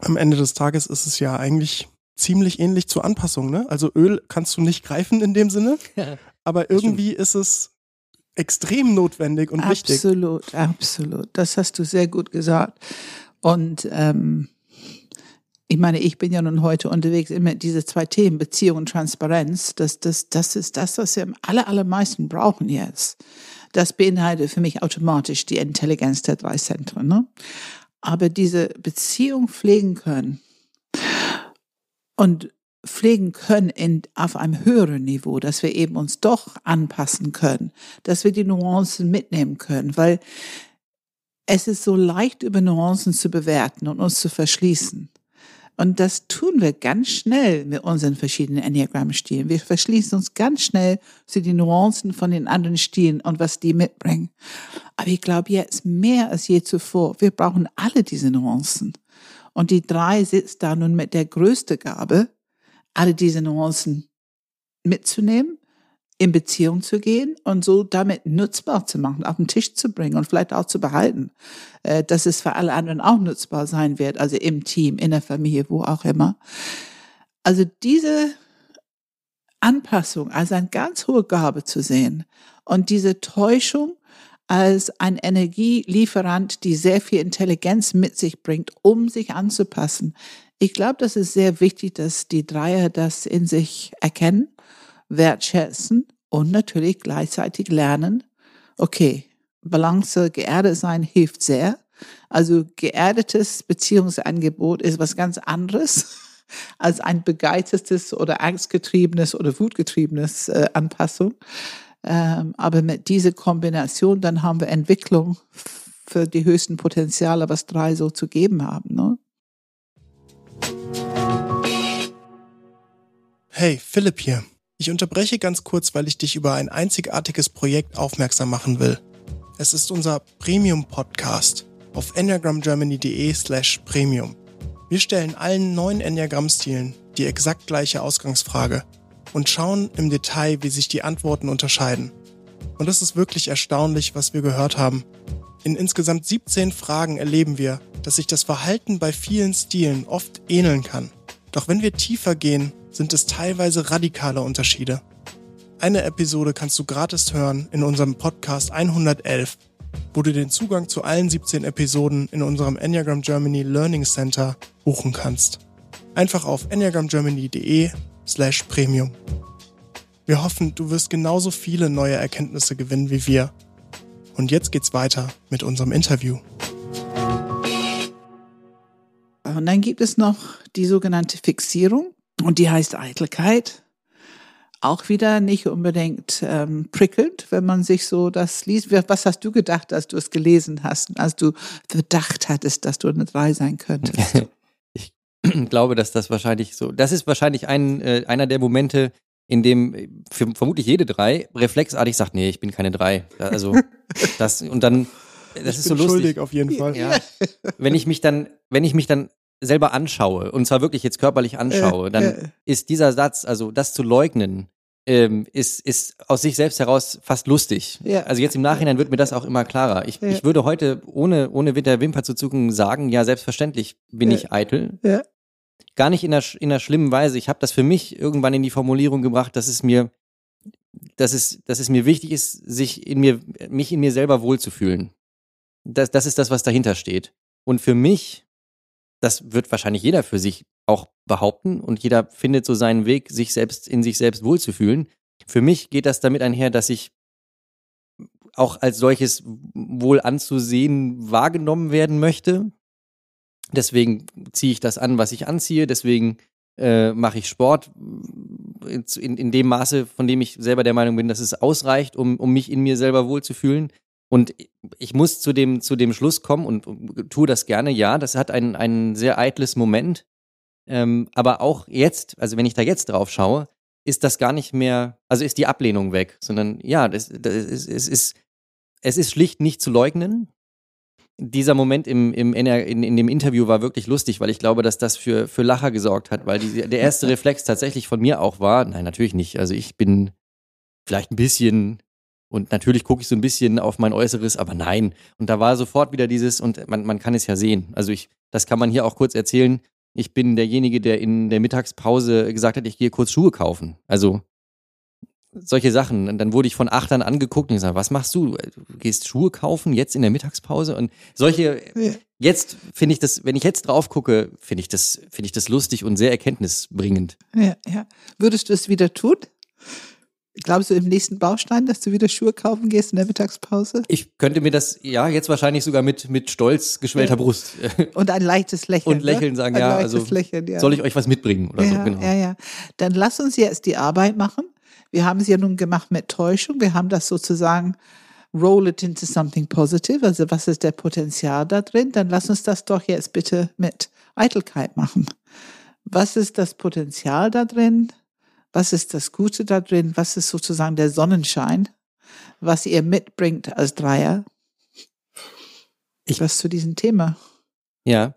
[SPEAKER 1] am Ende des Tages ist es ja eigentlich ziemlich ähnlich zur Anpassung, ne? Also Öl kannst du nicht greifen in dem Sinne, aber irgendwie ist es extrem notwendig und wichtig.
[SPEAKER 2] Absolut, absolut. Das hast du sehr gut gesagt. Und ähm, ich meine, ich bin ja nun heute unterwegs immer diese zwei Themen, Beziehung und Transparenz. Das, das, das ist das, was wir am aller, allermeisten brauchen jetzt. Das beinhaltet für mich automatisch die Intelligenz der drei Zentren. Ne? Aber diese Beziehung pflegen können und pflegen können in, auf einem höheren Niveau, dass wir eben uns doch anpassen können, dass wir die Nuancen mitnehmen können, weil es ist so leicht, über Nuancen zu bewerten und uns zu verschließen. Und das tun wir ganz schnell mit unseren verschiedenen Enneagramm-Stilen. Wir verschließen uns ganz schnell zu den Nuancen von den anderen Stilen und was die mitbringen. Aber ich glaube jetzt mehr als je zuvor, wir brauchen alle diese Nuancen. Und die drei sitzt da nun mit der größten Gabe, alle diese Nuancen mitzunehmen, in Beziehung zu gehen und so damit nutzbar zu machen, auf den Tisch zu bringen und vielleicht auch zu behalten, äh, dass es für alle anderen auch nutzbar sein wird, also im Team, in der Familie, wo auch immer. Also diese Anpassung als eine ganz hohe Gabe zu sehen und diese Täuschung als ein Energielieferant, die sehr viel Intelligenz mit sich bringt, um sich anzupassen. Ich glaube, das ist sehr wichtig, dass die Dreier das in sich erkennen, wertschätzen und natürlich gleichzeitig lernen, okay, Balance, geerdet sein hilft sehr, Also geerdetes Beziehungsangebot ist was ganz anderes als ein begeistertes oder angstgetriebenes oder wutgetriebenes äh, Anpassung. Ähm, aber mit dieser Kombination, dann haben wir Entwicklung für die höchsten Potenziale, was drei so zu geben haben. Ne?
[SPEAKER 1] Hey, Philipp hier. Ich unterbreche ganz kurz, weil ich dich über ein einzigartiges Projekt aufmerksam machen will. Es ist unser Premium-Podcast auf enneagramgermany.de slash premium. Wir stellen allen neun Enneagramm-Stilen die exakt gleiche Ausgangsfrage und schauen im Detail, wie sich die Antworten unterscheiden. Und es ist wirklich erstaunlich, was wir gehört haben. In insgesamt 17 Fragen erleben wir, dass sich das Verhalten bei vielen Stilen oft ähneln kann. Doch wenn wir tiefer gehen, sind es teilweise radikale Unterschiede. Eine Episode kannst du gratis hören in unserem Podcast 111, wo du den Zugang zu allen 17 Episoden in unserem Enneagram Germany Learning Center buchen kannst. Einfach auf enneagramgermany.de slash premium. Wir hoffen, du wirst genauso viele neue Erkenntnisse gewinnen wie wir. Und jetzt geht's weiter mit unserem Interview.
[SPEAKER 2] Und dann gibt es noch die sogenannte Fixierung und die heißt Eitelkeit. Auch wieder nicht unbedingt ähm, prickelnd, wenn man sich so das liest. Was hast du gedacht, als du es gelesen hast, als du Verdacht hattest, dass du eine Drei sein könntest?
[SPEAKER 3] ich glaube, dass das wahrscheinlich so, das ist wahrscheinlich ein, äh, einer der Momente, in dem äh, für, vermutlich jede Drei reflexartig sagt, nee, ich bin keine Drei. Also das und dann das
[SPEAKER 1] ich
[SPEAKER 3] ist
[SPEAKER 1] bin
[SPEAKER 3] so lustig.
[SPEAKER 1] schuldig auf jeden Fall.
[SPEAKER 3] Ja, wenn ich mich dann, wenn ich mich dann selber anschaue, und zwar wirklich jetzt körperlich anschaue, dann
[SPEAKER 2] äh.
[SPEAKER 3] ist dieser Satz, also das zu leugnen, ähm, ist, ist aus sich selbst heraus fast lustig.
[SPEAKER 2] Ja.
[SPEAKER 3] Also jetzt im Nachhinein wird mir das auch immer klarer. Ich,
[SPEAKER 2] Ja.
[SPEAKER 3] ich würde heute, ohne, ohne mit der Wimper zu zucken, sagen, ja, selbstverständlich bin
[SPEAKER 2] Ja.
[SPEAKER 3] ich eitel.
[SPEAKER 2] Ja.
[SPEAKER 3] Gar nicht in einer, in einer schlimmen Weise. Ich habe das für mich irgendwann in die Formulierung gebracht, dass es mir, dass es, dass es mir wichtig ist, sich in mir, mich in mir selber wohlzufühlen. Das, das ist das, was dahinter steht. Und für mich, das wird wahrscheinlich jeder für sich auch behaupten und jeder findet so seinen Weg, sich selbst in sich selbst wohlzufühlen. Für mich geht das damit einher, dass ich auch als solches wohl anzusehen wahrgenommen werden möchte. Deswegen ziehe ich das an, was ich anziehe. Deswegen äh, mache ich Sport in, in dem Maße, von dem ich selber der Meinung bin, dass es ausreicht, um, um mich in mir selber wohlzufühlen. Und ich muss zu dem, zu dem Schluss kommen und, und tue das gerne, ja, das hat ein, ein sehr eitles Moment. Ähm, aber auch jetzt, also wenn ich da jetzt drauf schaue, ist das gar nicht mehr, also ist die Ablehnung weg, sondern ja, das, das ist, es, ist, es ist schlicht nicht zu leugnen. Dieser Moment im, im, in, in dem Interview war wirklich lustig, weil ich glaube, dass das für, für Lacher gesorgt hat, weil die, der erste Reflex tatsächlich von mir auch war, nein, natürlich nicht. Also ich bin vielleicht ein bisschen und natürlich gucke ich so ein bisschen auf mein Äußeres, aber nein. Und da war sofort wieder dieses, und man, man kann es ja sehen. Also ich, das kann man hier auch kurz erzählen. Ich bin derjenige, der in der Mittagspause gesagt hat, ich gehe kurz Schuhe kaufen. Also solche Sachen. Und dann wurde ich von Achtern angeguckt und gesagt, was machst du? Du gehst Schuhe kaufen jetzt in der Mittagspause? Und solche,
[SPEAKER 2] Ja.
[SPEAKER 3] jetzt finde ich das, wenn ich jetzt drauf gucke, finde ich das, finde ich das lustig und sehr erkenntnisbringend.
[SPEAKER 2] Ja, ja. Würdest du es wieder tun? Glaubst du im nächsten Baustein, dass du wieder Schuhe kaufen gehst in der Mittagspause?
[SPEAKER 3] Ich könnte mir das, ja, jetzt wahrscheinlich sogar mit, mit stolz geschwellter
[SPEAKER 2] Ja.
[SPEAKER 3] Brust
[SPEAKER 2] Und ein leichtes Lächeln.
[SPEAKER 3] und lächeln
[SPEAKER 2] ne?
[SPEAKER 3] sagen,
[SPEAKER 2] ein
[SPEAKER 3] ja, also
[SPEAKER 2] Lächeln, ja.
[SPEAKER 3] soll ich euch was mitbringen oder
[SPEAKER 2] ja,
[SPEAKER 3] so, genau.
[SPEAKER 2] ja, ja. Dann lass uns jetzt die Arbeit machen. Wir haben es ja nun gemacht mit Täuschung. Wir haben das sozusagen roll it into something positive. Also was ist der Potenzial da drin? Dann lass uns das doch jetzt bitte mit Eitelkeit machen. Was ist das Potenzial da drin? Was ist das Gute da drin? Was ist sozusagen der Sonnenschein, was ihr mitbringt als Dreier?
[SPEAKER 3] Ich-
[SPEAKER 2] was zu diesem Thema?
[SPEAKER 3] Ja.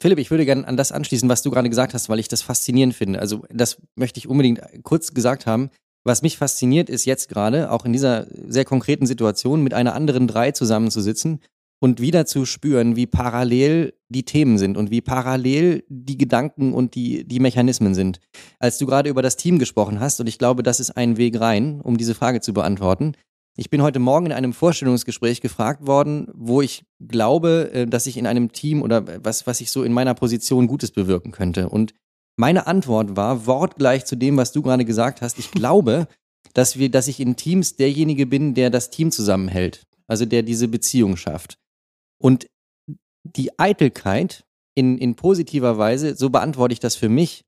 [SPEAKER 3] Philipp, ich würde gerne an das anschließen, was du gerade gesagt hast, weil ich das faszinierend finde. Also das möchte ich unbedingt kurz gesagt haben. Was mich fasziniert, ist jetzt gerade, auch in dieser sehr konkreten Situation, mit einer anderen drei zusammenzusitzen und wieder zu spüren, wie parallel die Themen sind und wie parallel die Gedanken und die, die Mechanismen sind. Als du gerade über das Team gesprochen hast, und ich glaube, das ist ein Weg rein, um diese Frage zu beantworten. Ich bin heute Morgen in einem Vorstellungsgespräch gefragt worden, wo ich glaube, äh, dass ich in einem Team oder was, was ich so in meiner Position Gutes bewirken könnte. Und meine Antwort war wortgleich zu dem, was du gerade gesagt hast. Ich glaube, dass wir, dass ich in Teams derjenige bin, der das Team zusammenhält. Also der diese Beziehung schafft. Und die Eitelkeit in, in positiver Weise, so beantworte ich das für mich,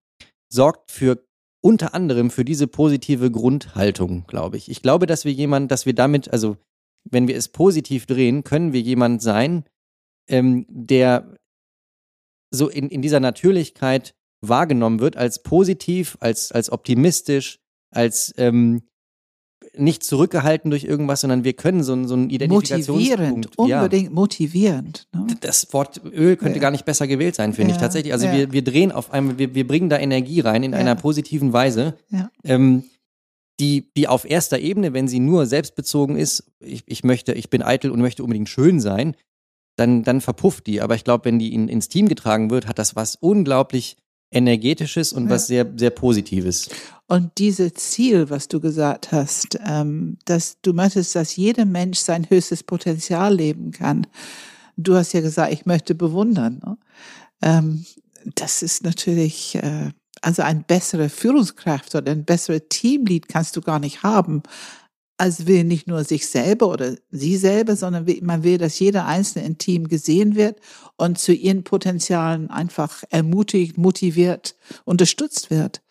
[SPEAKER 3] sorgt für unter anderem für diese positive Grundhaltung, glaube ich. Ich glaube, dass wir jemand, dass wir damit, also wenn wir es positiv drehen, können wir jemand sein, ähm, der so in, in dieser Natürlichkeit wahrgenommen wird als positiv, als, als optimistisch, als ähm, nicht zurückgehalten durch irgendwas, sondern wir können so, so einen Identifikationspunkt.
[SPEAKER 2] Motivierend, unbedingt ja. motivierend.
[SPEAKER 3] Ne? Das Wort Öl könnte ja. gar nicht besser gewählt sein, finde ja. ich tatsächlich. Also wir, wir drehen auf einmal, wir, wir bringen da Energie rein in einer positiven Weise. Ähm, die, die auf erster Ebene, wenn sie nur selbstbezogen ist, ich, ich möchte, ich bin eitel und möchte unbedingt schön sein, dann, dann verpufft die. Aber ich glaube, wenn die in, ins Team getragen wird, hat das was unglaublich energetisches und ja. was sehr, sehr Positives.
[SPEAKER 2] Und dieses Ziel, was du gesagt hast, ähm, dass du möchtest, dass jeder Mensch sein höchstes Potenzial leben kann. Du hast ja gesagt, ich möchte bewundern. Ne? Ähm, das ist natürlich, äh, also ein bessere Führungskraft oder ein bessere Teamlead kannst du gar nicht haben, als will nicht nur sich selber oder sie selber, sondern man will, dass jeder Einzelne im Team gesehen wird und zu ihren Potenzialen einfach ermutigt, motiviert, unterstützt wird.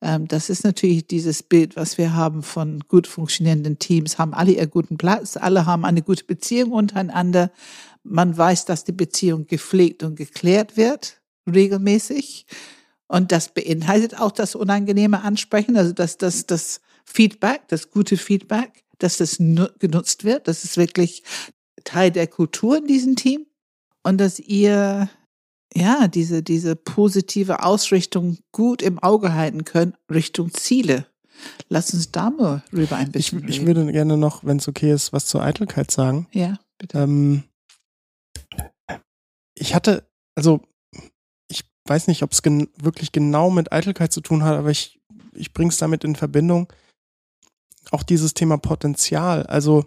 [SPEAKER 2] Ähm, das ist natürlich dieses Bild, was wir haben von gut funktionierenden Teams, haben alle ihren guten Platz, alle haben eine gute Beziehung untereinander. Man weiß, dass die Beziehung gepflegt und geklärt wird, regelmäßig. Und das beinhaltet auch das unangenehme Ansprechen, also dass das, das Feedback, das gute Feedback, dass das genutzt wird. Das ist wirklich Teil der Kultur in diesem Team. Und dass ihr, ja, diese, diese positive Ausrichtung gut im Auge halten könnt Richtung Ziele. Lass uns da mal rüber ein bisschen
[SPEAKER 1] ich, ich würde gerne noch, wenn es okay ist, was zur Eitelkeit sagen.
[SPEAKER 2] Ja, bitte.
[SPEAKER 1] Ähm, ich hatte, also ich weiß nicht, ob es gen wirklich genau mit Eitelkeit zu tun hat, aber ich, ich bringe es damit in Verbindung auch dieses Thema Potenzial. Also,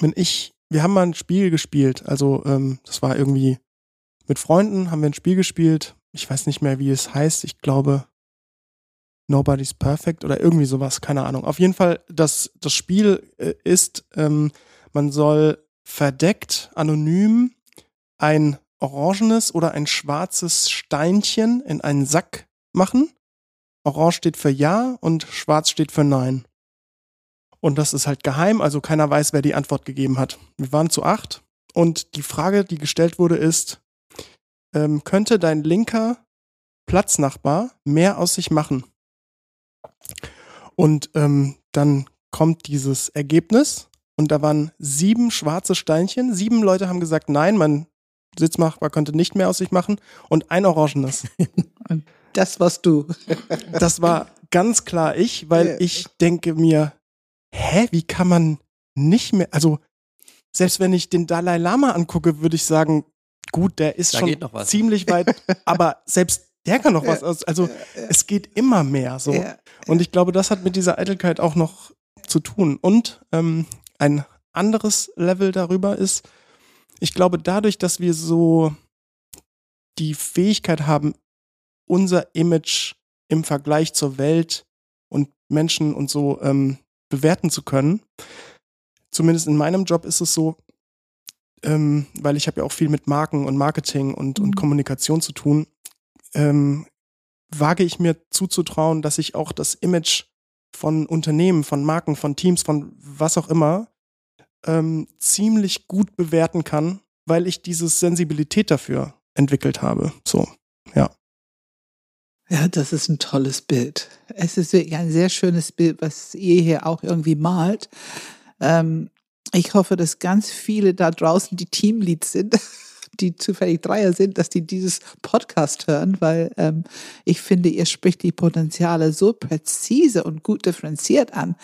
[SPEAKER 1] wenn ich, wir haben mal ein Spiel gespielt, also ähm, das war irgendwie mit Freunden, haben wir ein Spiel gespielt. Ich weiß nicht mehr, wie es heißt. Ich glaube, Nobody's Perfect oder irgendwie sowas, keine Ahnung. Auf jeden Fall, das, das Spiel äh, ist, ähm, man soll verdeckt, anonym ein orangenes oder ein schwarzes Steinchen in einen Sack machen. Orange steht für Ja und schwarz steht für Nein. Und das ist halt geheim, also keiner weiß, wer die Antwort gegeben hat. Wir waren zu acht und die Frage, die gestellt wurde, ist, ähm, könnte dein linker Platznachbar mehr aus sich machen? Und ähm, dann kommt dieses Ergebnis und da waren sieben schwarze Steinchen. Sieben Leute haben gesagt, nein, mein Sitzmachbar könnte nicht mehr aus sich machen und ein orangenes.
[SPEAKER 2] Das warst du.
[SPEAKER 1] Das war ganz klar ich, weil ich denke mir, hä, wie kann man nicht mehr, also selbst wenn ich den Dalai Lama angucke, würde ich sagen, gut, der ist da schon ziemlich weit, aber selbst der kann noch was aus. Also es geht immer mehr so. Und ich glaube, das hat mit dieser Eitelkeit auch noch zu tun. Und ähm, ein anderes Level darüber ist, ich glaube, dadurch, dass wir so die Fähigkeit haben, unser Image im Vergleich zur Welt und Menschen und so ähm, bewerten zu können. Zumindest in meinem Job ist es so, ähm, weil ich habe ja auch viel mit Marken und Marketing und, und mhm. Kommunikation zu tun, ähm, wage ich mir zuzutrauen, dass ich auch das Image von Unternehmen, von Marken, von Teams, von was auch immer, ähm, ziemlich gut bewerten kann, weil ich diese Sensibilität dafür entwickelt habe. So, ja.
[SPEAKER 2] Ja, das ist ein tolles Bild. Es ist wirklich ein sehr schönes Bild, was ihr hier auch irgendwie malt. Ähm, ich hoffe, dass ganz viele da draußen, die Teamleads sind, die zufällig Dreier sind, dass die dieses Podcast hören, weil ähm, ich finde, ihr spricht die Potenziale so präzise und gut differenziert an.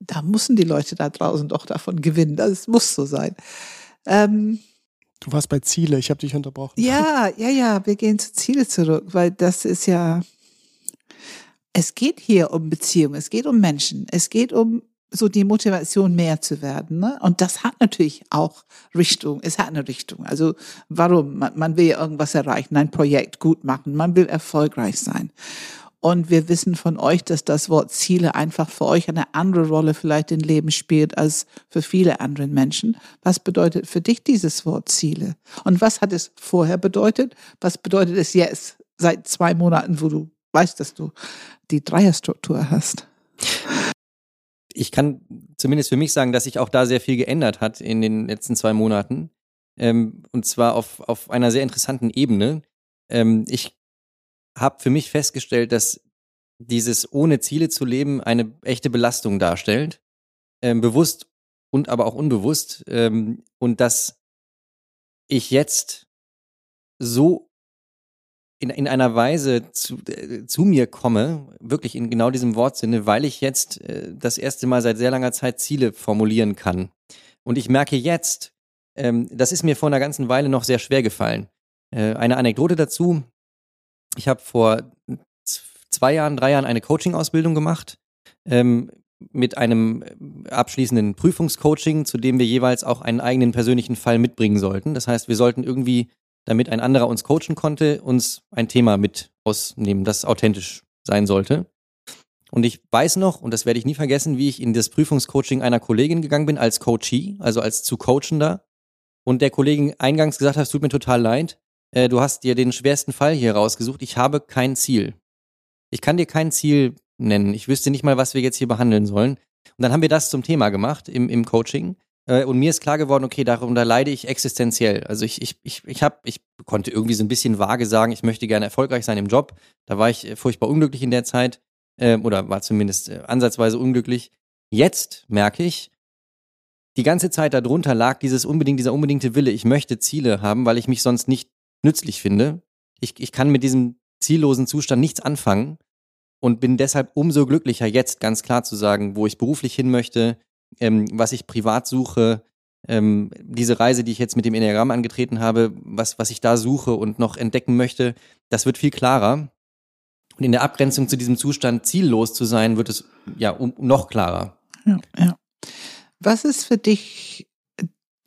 [SPEAKER 2] Da müssen die Leute da draußen doch davon gewinnen. Das muss so sein. Ähm,
[SPEAKER 1] Du warst bei Ziele, ich habe dich unterbrochen.
[SPEAKER 2] Ja, ja, ja, wir gehen zu Ziele zurück, weil das ist ja, es geht hier um Beziehungen, es geht um Menschen, es geht um so die Motivation mehr zu werden. Ne? Und das hat natürlich auch Richtung, es hat eine Richtung. Also warum? Man, man will ja irgendwas erreichen, ein Projekt gut machen, man will erfolgreich sein. Und wir wissen von euch, dass das Wort Ziele einfach für euch eine andere Rolle vielleicht im Leben spielt als für viele andere Menschen. Was bedeutet für dich dieses Wort Ziele? Und was hat es vorher bedeutet? Was bedeutet es jetzt seit zwei Monaten, wo du weißt, dass du die Dreierstruktur hast?
[SPEAKER 3] Ich kann zumindest für mich sagen, dass sich auch da sehr viel geändert hat in den letzten zwei Monaten. Ähm, und zwar auf, auf einer sehr interessanten Ebene. Ähm, ich habe für mich festgestellt, dass dieses ohne Ziele zu leben eine echte Belastung darstellt, ähm, bewusst und aber auch unbewusst, ähm, und dass ich jetzt so in, in einer Weise zu, äh, zu mir komme, wirklich in genau diesem Wortsinne, weil ich jetzt äh, das erste Mal seit sehr langer Zeit Ziele formulieren kann. Und ich merke jetzt, ähm, das ist mir vor einer ganzen Weile noch sehr schwer gefallen. Äh, eine Anekdote dazu, ich habe vor zwei Jahren, drei Jahren eine Coaching-Ausbildung gemacht ähm, mit einem abschließenden Prüfungscoaching, zu dem wir jeweils auch einen eigenen persönlichen Fall mitbringen sollten. Das heißt, wir sollten irgendwie, damit ein anderer uns coachen konnte, uns ein Thema mit ausnehmen, das authentisch sein sollte. Und ich weiß noch, und das werde ich nie vergessen, wie ich in das Prüfungscoaching einer Kollegin gegangen bin als Coachee, also als zu Coachender. Und der Kollegin eingangs gesagt hat, es tut mir total leid, äh, du hast dir den schwersten Fall hier rausgesucht, ich habe kein Ziel. Ich kann dir kein Ziel nennen. Ich wüsste nicht mal, was wir jetzt hier behandeln sollen. Und dann haben wir das zum Thema gemacht im, im Coaching. Äh, und mir ist klar geworden, okay, darunter leide ich existenziell. Also ich, ich, ich, ich habe, ich konnte irgendwie so ein bisschen vage sagen, ich möchte gerne erfolgreich sein im Job. Da war ich äh, furchtbar unglücklich in der Zeit äh, oder war zumindest äh, ansatzweise unglücklich. Jetzt merke ich, die ganze Zeit darunter lag dieses unbedingt, dieser unbedingte Wille, ich möchte Ziele haben, weil ich mich sonst nicht nützlich finde. Ich, ich kann mit diesem ziellosen Zustand nichts anfangen und bin deshalb umso glücklicher, jetzt ganz klar zu sagen, wo ich beruflich hin möchte, ähm, was ich privat suche, ähm, diese Reise, die ich jetzt mit dem Enneagramm angetreten habe, was, was ich da suche und noch entdecken möchte, das wird viel klarer. Und in der Abgrenzung zu diesem Zustand ziellos zu sein, wird es ja um, noch klarer.
[SPEAKER 2] Ja, ja. Was ist für dich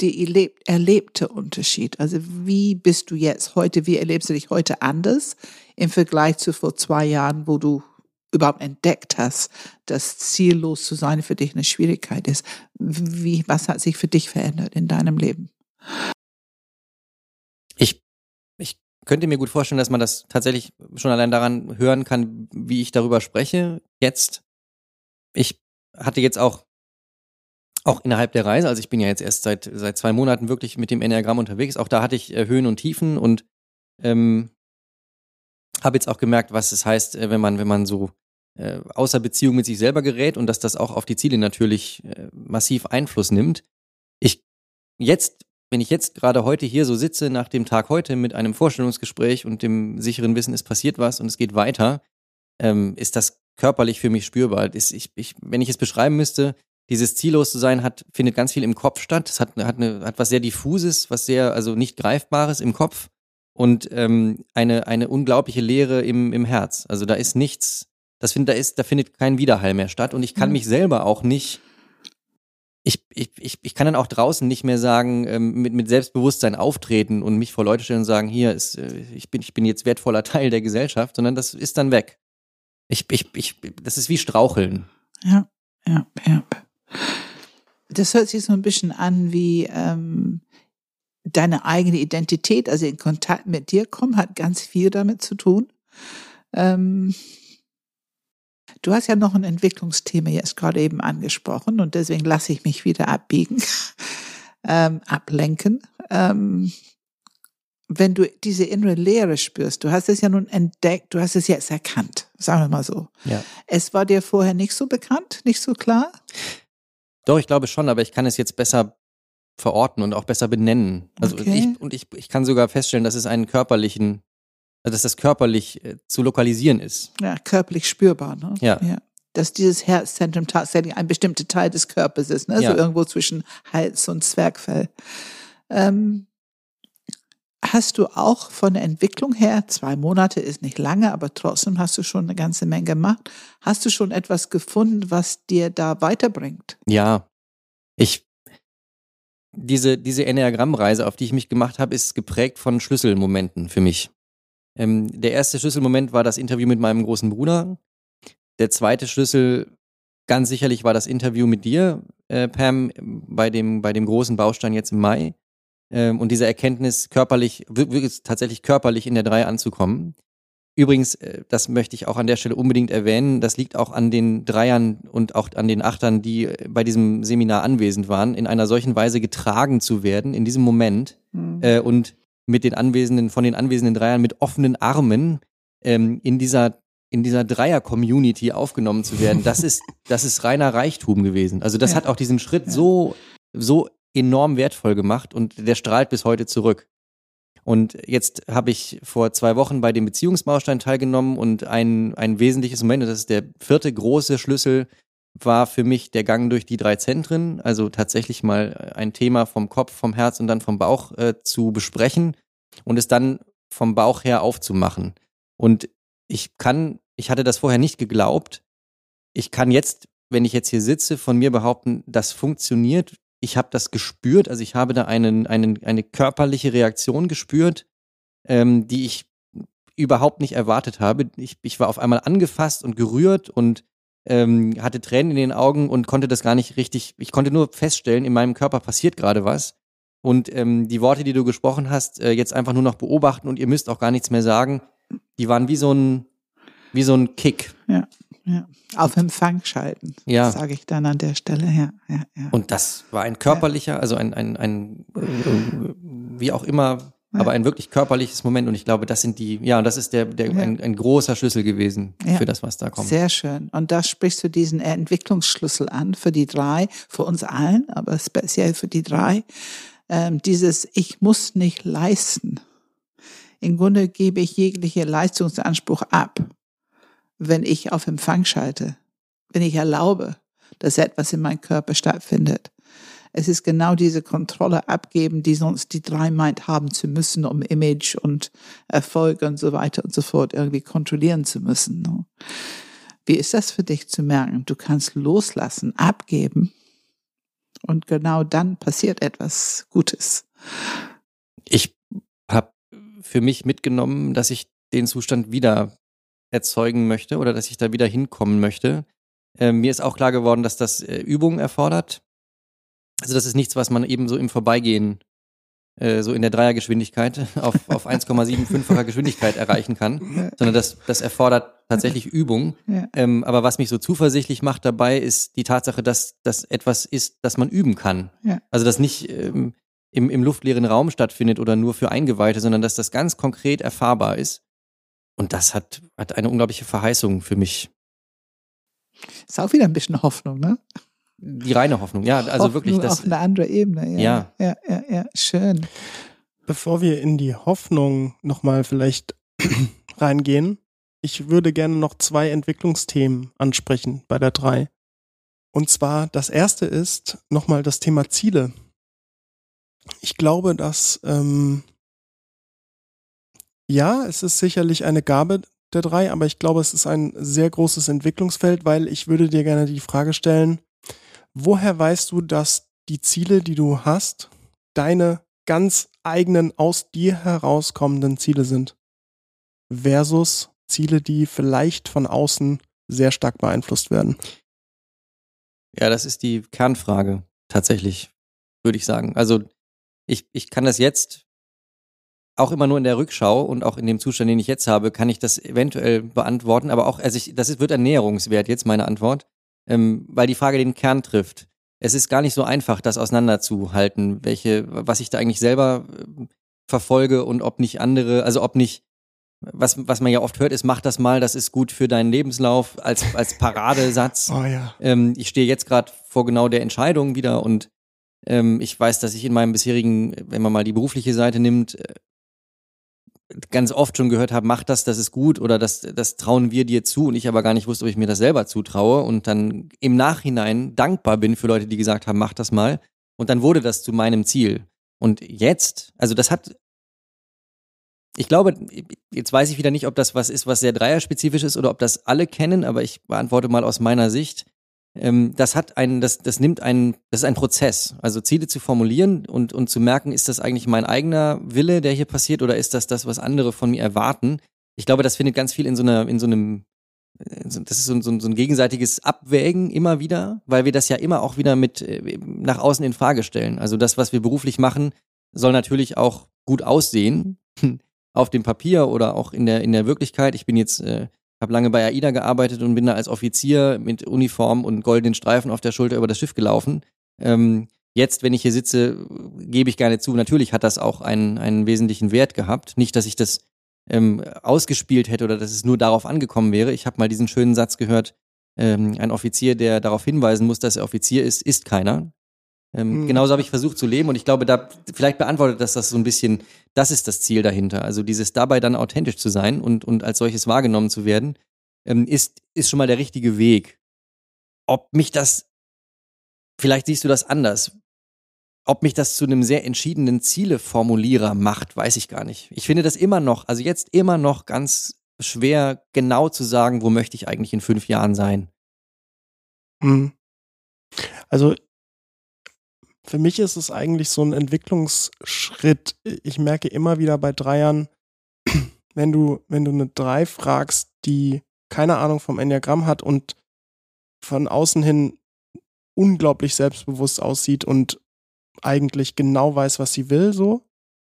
[SPEAKER 2] die erlebte Unterschied? Also wie bist du jetzt heute, wie erlebst du dich heute anders im Vergleich zu vor zwei Jahren, wo du überhaupt entdeckt hast, dass ziellos zu sein für dich eine Schwierigkeit ist? Wie, was hat sich für dich verändert in deinem Leben?
[SPEAKER 3] Ich, ich könnte mir gut vorstellen, dass man das tatsächlich schon allein daran hören kann, wie ich darüber spreche jetzt. Ich hatte jetzt auch auch innerhalb der Reise, also ich bin ja jetzt erst seit, seit zwei Monaten wirklich mit dem Enneagramm unterwegs, auch da hatte ich äh, Höhen und Tiefen und ähm, habe jetzt auch gemerkt, was es heißt, äh, wenn man, wenn man so äh, außer Beziehung mit sich selber gerät und dass das auch auf die Ziele natürlich äh, massiv Einfluss nimmt. Ich jetzt, wenn ich jetzt gerade heute hier so sitze, nach dem Tag heute mit einem Vorstellungsgespräch und dem sicheren Wissen, es passiert was und es geht weiter, ähm, ist das körperlich für mich spürbar. Ist, ich, ich, wenn ich es beschreiben müsste, dieses ziellos zu sein hat, findet ganz viel im Kopf statt. Es hat, hat, eine, hat was sehr diffuses, was sehr, also nicht greifbares im Kopf und ähm, eine, eine unglaubliche Leere im, im Herz. Also da ist nichts, das findet, da ist, da findet kein Widerhall mehr statt und ich kann mhm. mich selber auch nicht, ich, ich, ich, ich kann dann auch draußen nicht mehr sagen, ähm, mit, mit Selbstbewusstsein auftreten und mich vor Leute stellen und sagen, hier ist, äh, ich bin, ich bin jetzt wertvoller Teil der Gesellschaft, sondern das ist dann weg. Ich, ich, ich, das ist wie Straucheln.
[SPEAKER 2] Ja, ja, ja. Das hört sich so ein bisschen an wie ähm, deine eigene Identität, also in Kontakt mit dir kommen, hat ganz viel damit zu tun. Ähm, du hast ja noch ein Entwicklungsthema jetzt gerade eben angesprochen und deswegen lasse ich mich wieder abbiegen, ähm, ablenken. Ähm, wenn du diese innere Leere spürst, du hast es ja nun entdeckt, du hast es jetzt erkannt, sagen wir mal so.
[SPEAKER 3] Ja.
[SPEAKER 2] Es war dir vorher nicht so bekannt, nicht so klar?
[SPEAKER 3] Doch, ich glaube schon, aber ich kann es jetzt besser verorten und auch besser benennen. Also okay. ich, und ich, ich kann sogar feststellen, dass es einen körperlichen, also dass das körperlich äh, zu lokalisieren ist.
[SPEAKER 2] Ja, körperlich spürbar, ne?
[SPEAKER 3] Ja. ja.
[SPEAKER 2] Dass dieses Herzzentrum tatsächlich ein bestimmter Teil des Körpers ist, ne? Ja. So irgendwo zwischen Hals und Zwergfell. Ähm, hast du auch von der Entwicklung her, zwei Monate ist nicht lange, aber trotzdem hast du schon eine ganze Menge gemacht. Hast du schon etwas gefunden, was dir da weiterbringt?
[SPEAKER 3] Ja, ich, diese, diese Enneagrammreise, auf die ich mich gemacht habe, ist geprägt von Schlüsselmomenten für mich. Ähm, der erste Schlüsselmoment war das Interview mit meinem großen Bruder. Der zweite Schlüssel ganz sicherlich war das Interview mit dir, äh, Pam, bei dem, bei dem großen Baustein jetzt im Mai. Ähm, und diese Erkenntnis, körperlich, wirklich tatsächlich körperlich in der drei anzukommen. Übrigens, äh, das möchte ich auch an der Stelle unbedingt erwähnen, das liegt auch an den Dreiern und auch an den Achtern, die äh, bei diesem Seminar anwesend waren, in einer solchen Weise getragen zu werden in diesem Moment mhm. äh, und mit den Anwesenden, von den anwesenden Dreiern mit offenen Armen ähm, in dieser in dieser Dreier-Community aufgenommen zu werden, das ist, das ist reiner Reichtum gewesen. Also das ja. hat auch diesen Schritt ja. so, so enorm wertvoll gemacht und der strahlt bis heute zurück. Und jetzt habe ich vor zwei Wochen bei dem Beziehungsbaustein teilgenommen und ein, ein wesentliches Moment, das ist der vierte große Schlüssel, war für mich der Gang durch die drei Zentren, also tatsächlich mal ein Thema vom Kopf, vom Herz und dann vom Bauch äh, zu besprechen und es dann vom Bauch her aufzumachen. Und ich kann, ich hatte das vorher nicht geglaubt. Ich kann jetzt, wenn ich jetzt hier sitze, von mir behaupten, das funktioniert ich habe das gespürt, also ich habe da einen, einen, eine körperliche Reaktion gespürt, ähm, die ich überhaupt nicht erwartet habe. Ich, ich war auf einmal angefasst und gerührt und ähm, hatte Tränen in den Augen und konnte das gar nicht richtig, ich konnte nur feststellen, in meinem Körper passiert gerade was. Und ähm, die Worte, die du gesprochen hast, äh, jetzt einfach nur noch beobachten und ihr müsst auch gar nichts mehr sagen, die waren wie so ein, wie so ein Kick.
[SPEAKER 2] Ja. Ja. Auf Empfang schalten. Ja. Sage ich dann an der Stelle. Ja, ja, ja.
[SPEAKER 3] Und das war ein körperlicher, also ein, ein, ein äh, wie auch immer, aber ein wirklich körperliches Moment. Und ich glaube, das sind die, ja, und das ist der, der ein, ein großer Schlüssel gewesen für das, was da kommt.
[SPEAKER 2] Sehr schön. Und da sprichst du diesen Entwicklungsschlüssel an für die drei, für uns allen, aber speziell für die drei. Ähm, dieses Ich muss nicht leisten. Im Grunde gebe ich jegliche Leistungsanspruch ab wenn ich auf Empfang schalte, wenn ich erlaube, dass etwas in meinem Körper stattfindet. Es ist genau diese Kontrolle abgeben, die sonst die drei meint haben zu müssen, um Image und Erfolg und so weiter und so fort irgendwie kontrollieren zu müssen. Ne? Wie ist das für dich zu merken? Du kannst loslassen, abgeben und genau dann passiert etwas Gutes.
[SPEAKER 3] Ich habe für mich mitgenommen, dass ich den Zustand wieder erzeugen möchte oder dass ich da wieder hinkommen möchte. Äh, mir ist auch klar geworden, dass das äh, Übungen erfordert. Also das ist nichts, was man eben so im Vorbeigehen äh, so in der Dreiergeschwindigkeit auf, auf 1,75facher Geschwindigkeit erreichen kann, sondern das, das erfordert tatsächlich Übung. Ja. Ähm, aber was mich so zuversichtlich macht dabei, ist die Tatsache, dass das etwas ist, das man üben kann. Ja. Also das nicht ähm, im, im luftleeren Raum stattfindet oder nur für Eingeweihte, sondern dass das ganz konkret erfahrbar ist. Und das hat, hat eine unglaubliche Verheißung für mich.
[SPEAKER 2] Ist auch wieder ein bisschen Hoffnung, ne?
[SPEAKER 3] Die reine Hoffnung, ja, also Hoffnung wirklich das.
[SPEAKER 2] Auf eine andere Ebene, ja. Ja, ja, ja, ja. schön.
[SPEAKER 1] Bevor wir in die Hoffnung nochmal vielleicht reingehen, ich würde gerne noch zwei Entwicklungsthemen ansprechen bei der drei. Und zwar das erste ist nochmal das Thema Ziele. Ich glaube, dass ähm, ja, es ist sicherlich eine Gabe der drei, aber ich glaube, es ist ein sehr großes Entwicklungsfeld, weil ich würde dir gerne die Frage stellen, woher weißt du, dass die Ziele, die du hast, deine ganz eigenen, aus dir herauskommenden Ziele sind? Versus Ziele, die vielleicht von außen sehr stark beeinflusst werden?
[SPEAKER 3] Ja, das ist die Kernfrage, tatsächlich, würde ich sagen. Also ich, ich kann das jetzt auch immer nur in der Rückschau und auch in dem Zustand, den ich jetzt habe, kann ich das eventuell beantworten. Aber auch, also ich, das wird ernährungswert jetzt meine Antwort, ähm, weil die Frage den Kern trifft. Es ist gar nicht so einfach, das auseinanderzuhalten, welche, was ich da eigentlich selber äh, verfolge und ob nicht andere, also ob nicht, was, was man ja oft hört, ist, mach das mal, das ist gut für deinen Lebenslauf als, als Paradesatz.
[SPEAKER 1] oh ja.
[SPEAKER 3] Ähm, ich stehe jetzt gerade vor genau der Entscheidung wieder und ähm, ich weiß, dass ich in meinem bisherigen, wenn man mal die berufliche Seite nimmt, äh, ganz oft schon gehört habe, mach das, das ist gut oder das, das trauen wir dir zu und ich aber gar nicht wusste, ob ich mir das selber zutraue und dann im Nachhinein dankbar bin für Leute, die gesagt haben, mach das mal und dann wurde das zu meinem Ziel. Und jetzt, also das hat, ich glaube, jetzt weiß ich wieder nicht, ob das was ist, was sehr dreierspezifisch ist oder ob das alle kennen, aber ich beantworte mal aus meiner Sicht. Ähm, das hat einen, das, das nimmt einen, das ist ein Prozess. Also Ziele zu formulieren und, und zu merken, ist das eigentlich mein eigener Wille, der hier passiert, oder ist das das, was andere von mir erwarten? Ich glaube, das findet ganz viel in so einer, in so einem, das ist so, so, so ein gegenseitiges Abwägen immer wieder, weil wir das ja immer auch wieder mit äh, nach außen in Frage stellen. Also das, was wir beruflich machen, soll natürlich auch gut aussehen auf dem Papier oder auch in der in der Wirklichkeit. Ich bin jetzt äh, habe lange bei AIDA gearbeitet und bin da als Offizier mit Uniform und goldenen Streifen auf der Schulter über das Schiff gelaufen. Ähm, jetzt, wenn ich hier sitze, gebe ich gerne zu, natürlich hat das auch einen, einen wesentlichen Wert gehabt. Nicht, dass ich das ähm, ausgespielt hätte oder dass es nur darauf angekommen wäre. Ich habe mal diesen schönen Satz gehört, ähm, ein Offizier, der darauf hinweisen muss, dass er Offizier ist, ist keiner. Ähm, mhm. Genauso habe ich versucht zu leben und ich glaube, da vielleicht beantwortet das das so ein bisschen, das ist das Ziel dahinter. Also dieses dabei dann authentisch zu sein und, und als solches wahrgenommen zu werden, ähm, ist, ist schon mal der richtige Weg. Ob mich das, vielleicht siehst du das anders, ob mich das zu einem sehr entschiedenen Zieleformulierer macht, weiß ich gar nicht. Ich finde das immer noch, also jetzt immer noch ganz schwer genau zu sagen, wo möchte ich eigentlich in fünf Jahren sein.
[SPEAKER 1] Mhm. Also für mich ist es eigentlich so ein Entwicklungsschritt. Ich merke immer wieder bei Dreiern, wenn du, wenn du eine Drei fragst, die keine Ahnung vom Enneagramm hat und von außen hin unglaublich selbstbewusst aussieht und eigentlich genau weiß, was sie will, so,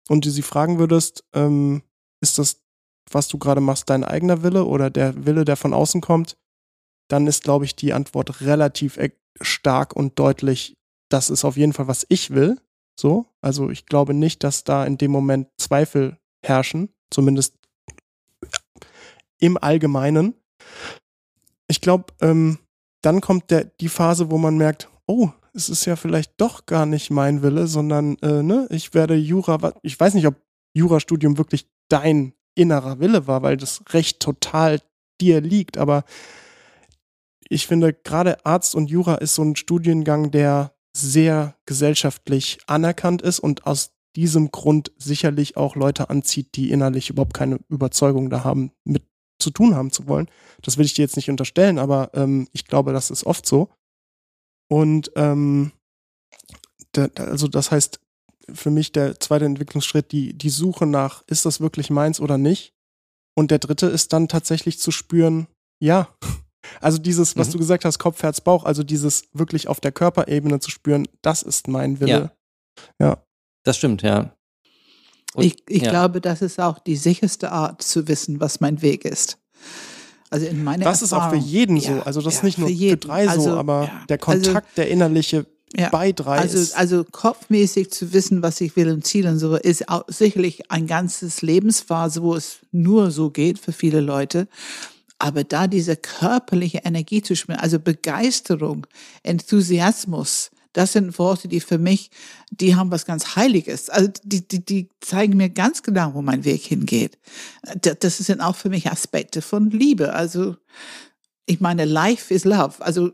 [SPEAKER 1] und du sie fragen würdest, ähm, ist das, was du gerade machst, dein eigener Wille oder der Wille, der von außen kommt, dann ist, glaube ich, die Antwort relativ e-, stark und deutlich, das ist auf jeden Fall, was ich will. So, also ich glaube nicht, dass da in dem Moment Zweifel herrschen, zumindest im Allgemeinen. Ich glaube, ähm, dann kommt der, die Phase, wo man merkt, oh, es ist ja vielleicht doch gar nicht mein Wille, sondern äh, ne, ich werde Jura, ich weiß nicht, ob Jurastudium wirklich dein innerer Wille war, weil das Recht total dir liegt, aber ich finde, gerade Arzt und Jura ist so ein Studiengang, der sehr gesellschaftlich anerkannt ist und aus diesem Grund sicherlich auch Leute anzieht, die innerlich überhaupt keine Überzeugung da haben, mit zu tun haben zu wollen. Das will ich dir jetzt nicht unterstellen, aber ähm, ich glaube, das ist oft so. Und ähm, da, also das heißt für mich der zweite Entwicklungsschritt, die, die Suche nach, ist das wirklich meins oder nicht? Und der dritte ist dann tatsächlich zu spüren, ja, also dieses, was mhm. du gesagt hast, Kopf, Herz, Bauch, also dieses wirklich auf der Körperebene zu spüren, das ist mein Wille.
[SPEAKER 3] Ja. ja. Das stimmt, ja.
[SPEAKER 2] Und, ich ich ja. glaube, das ist auch die sicherste Art zu wissen, was mein Weg ist. Also in meiner
[SPEAKER 1] Das
[SPEAKER 2] Erfahrung,
[SPEAKER 1] ist auch für jeden ja, so. Also das ja, ist nicht nur für, für drei also, so, aber der Kontakt, also, der innerliche ja, bei drei
[SPEAKER 2] also,
[SPEAKER 1] ist.
[SPEAKER 2] Also kopfmäßig zu wissen, was ich will und Ziel und so, ist auch sicherlich ein ganzes Lebensphase, wo es nur so geht für viele Leute. Aber da diese körperliche Energie zu spüren, also Begeisterung, Enthusiasmus, das sind Worte, die für mich, die haben was ganz Heiliges. Also die, die, die zeigen mir ganz genau, wo mein Weg hingeht. Das sind auch für mich Aspekte von Liebe. Also ich meine, Life is Love. Also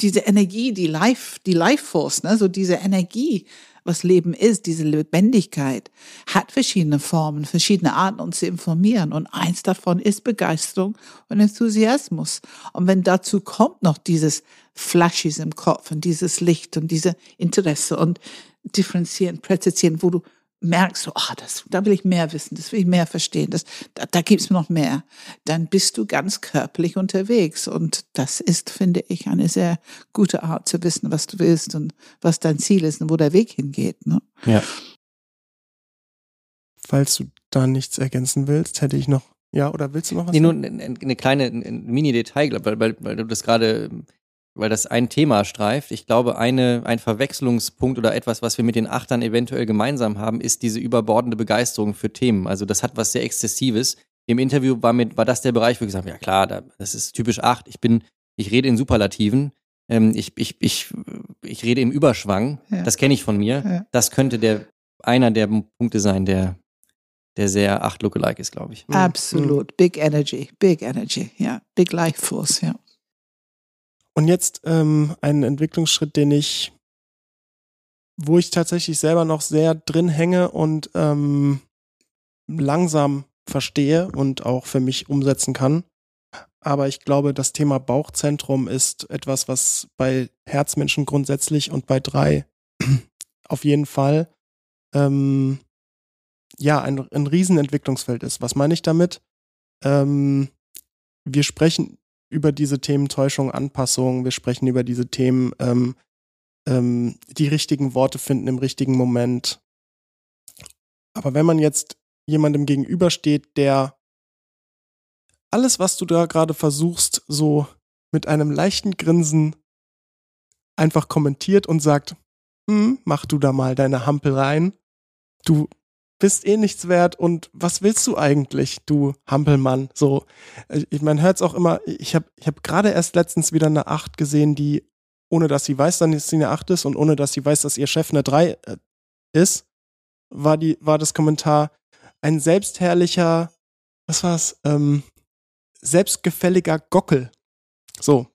[SPEAKER 2] diese Energie, die Life, die Life Force, ne, so diese Energie, was Leben ist, diese Lebendigkeit, hat verschiedene Formen, verschiedene Arten, uns zu informieren. Und eins davon ist Begeisterung und Enthusiasmus. Und wenn dazu kommt noch dieses Flashes im Kopf und dieses Licht und diese Interesse und differenzieren, präzisieren, wo du merkst, oh, das, da will ich mehr wissen, das will ich mehr verstehen, das, da, da gibt's mir noch mehr, dann bist du ganz körperlich unterwegs. Und das ist, finde ich, eine sehr gute Art zu wissen, was du willst und was dein Ziel ist und wo der Weg hingeht. Ne?
[SPEAKER 3] Ja.
[SPEAKER 1] Falls du da nichts ergänzen willst, hätte ich noch ja, oder willst du noch was?
[SPEAKER 3] Nee, nur eine, eine kleine ein Mini-Detail, weil, weil, weil du das gerade weil das ein Thema streift. Ich glaube, eine, ein Verwechslungspunkt oder etwas, was wir mit den Achtern eventuell gemeinsam haben, ist diese überbordende Begeisterung für Themen. Also das hat was sehr Exzessives. Im Interview war, mit, war das der Bereich, wo ich gesagt habe, ja klar, da, das ist typisch Acht. Ich bin, ich rede in Superlativen. Ähm, ich, ich, ich, ich rede im Überschwang. Ja. Das kenne ich von mir. Ja. Das könnte der, einer der Punkte sein, der, der sehr Acht-Lookalike ist, glaube ich.
[SPEAKER 2] Absolut. Big Energy. Big Energy. Ja. Big Life Force. Ja.
[SPEAKER 1] Und jetzt ähm, ein Entwicklungsschritt, den ich, wo ich tatsächlich selber noch sehr drin hänge und ähm, langsam verstehe und auch für mich umsetzen kann. aber ich glaube, das Thema Bauchzentrum ist etwas, was bei Herzmenschen grundsätzlich und bei drei auf jeden Fall ähm, ja ein, ein Riesenentwicklungsfeld ist. Was meine ich damit? Ähm, wir sprechen über diese Themen Täuschung, Anpassung, wir sprechen über diese Themen ähm, ähm, die richtigen Worte finden im richtigen Moment. Aber wenn man jetzt jemandem gegenübersteht, der alles, was du da gerade versuchst, so mit einem leichten Grinsen einfach kommentiert und sagt, hm, mach du da mal deine Hampel rein. Du bist eh nichts wert und was willst du eigentlich, du Hampelmann? So, äh, ich meine, hört's auch immer, ich habe ich hab gerade erst letztens wieder eine Acht gesehen, die, ohne dass sie weiß, dass sie eine Acht ist und ohne dass sie weiß, dass ihr Chef eine Drei äh, ist, war die, war das Kommentar ein selbstherrlicher, was war's, ähm, selbstgefälliger Gockel. So.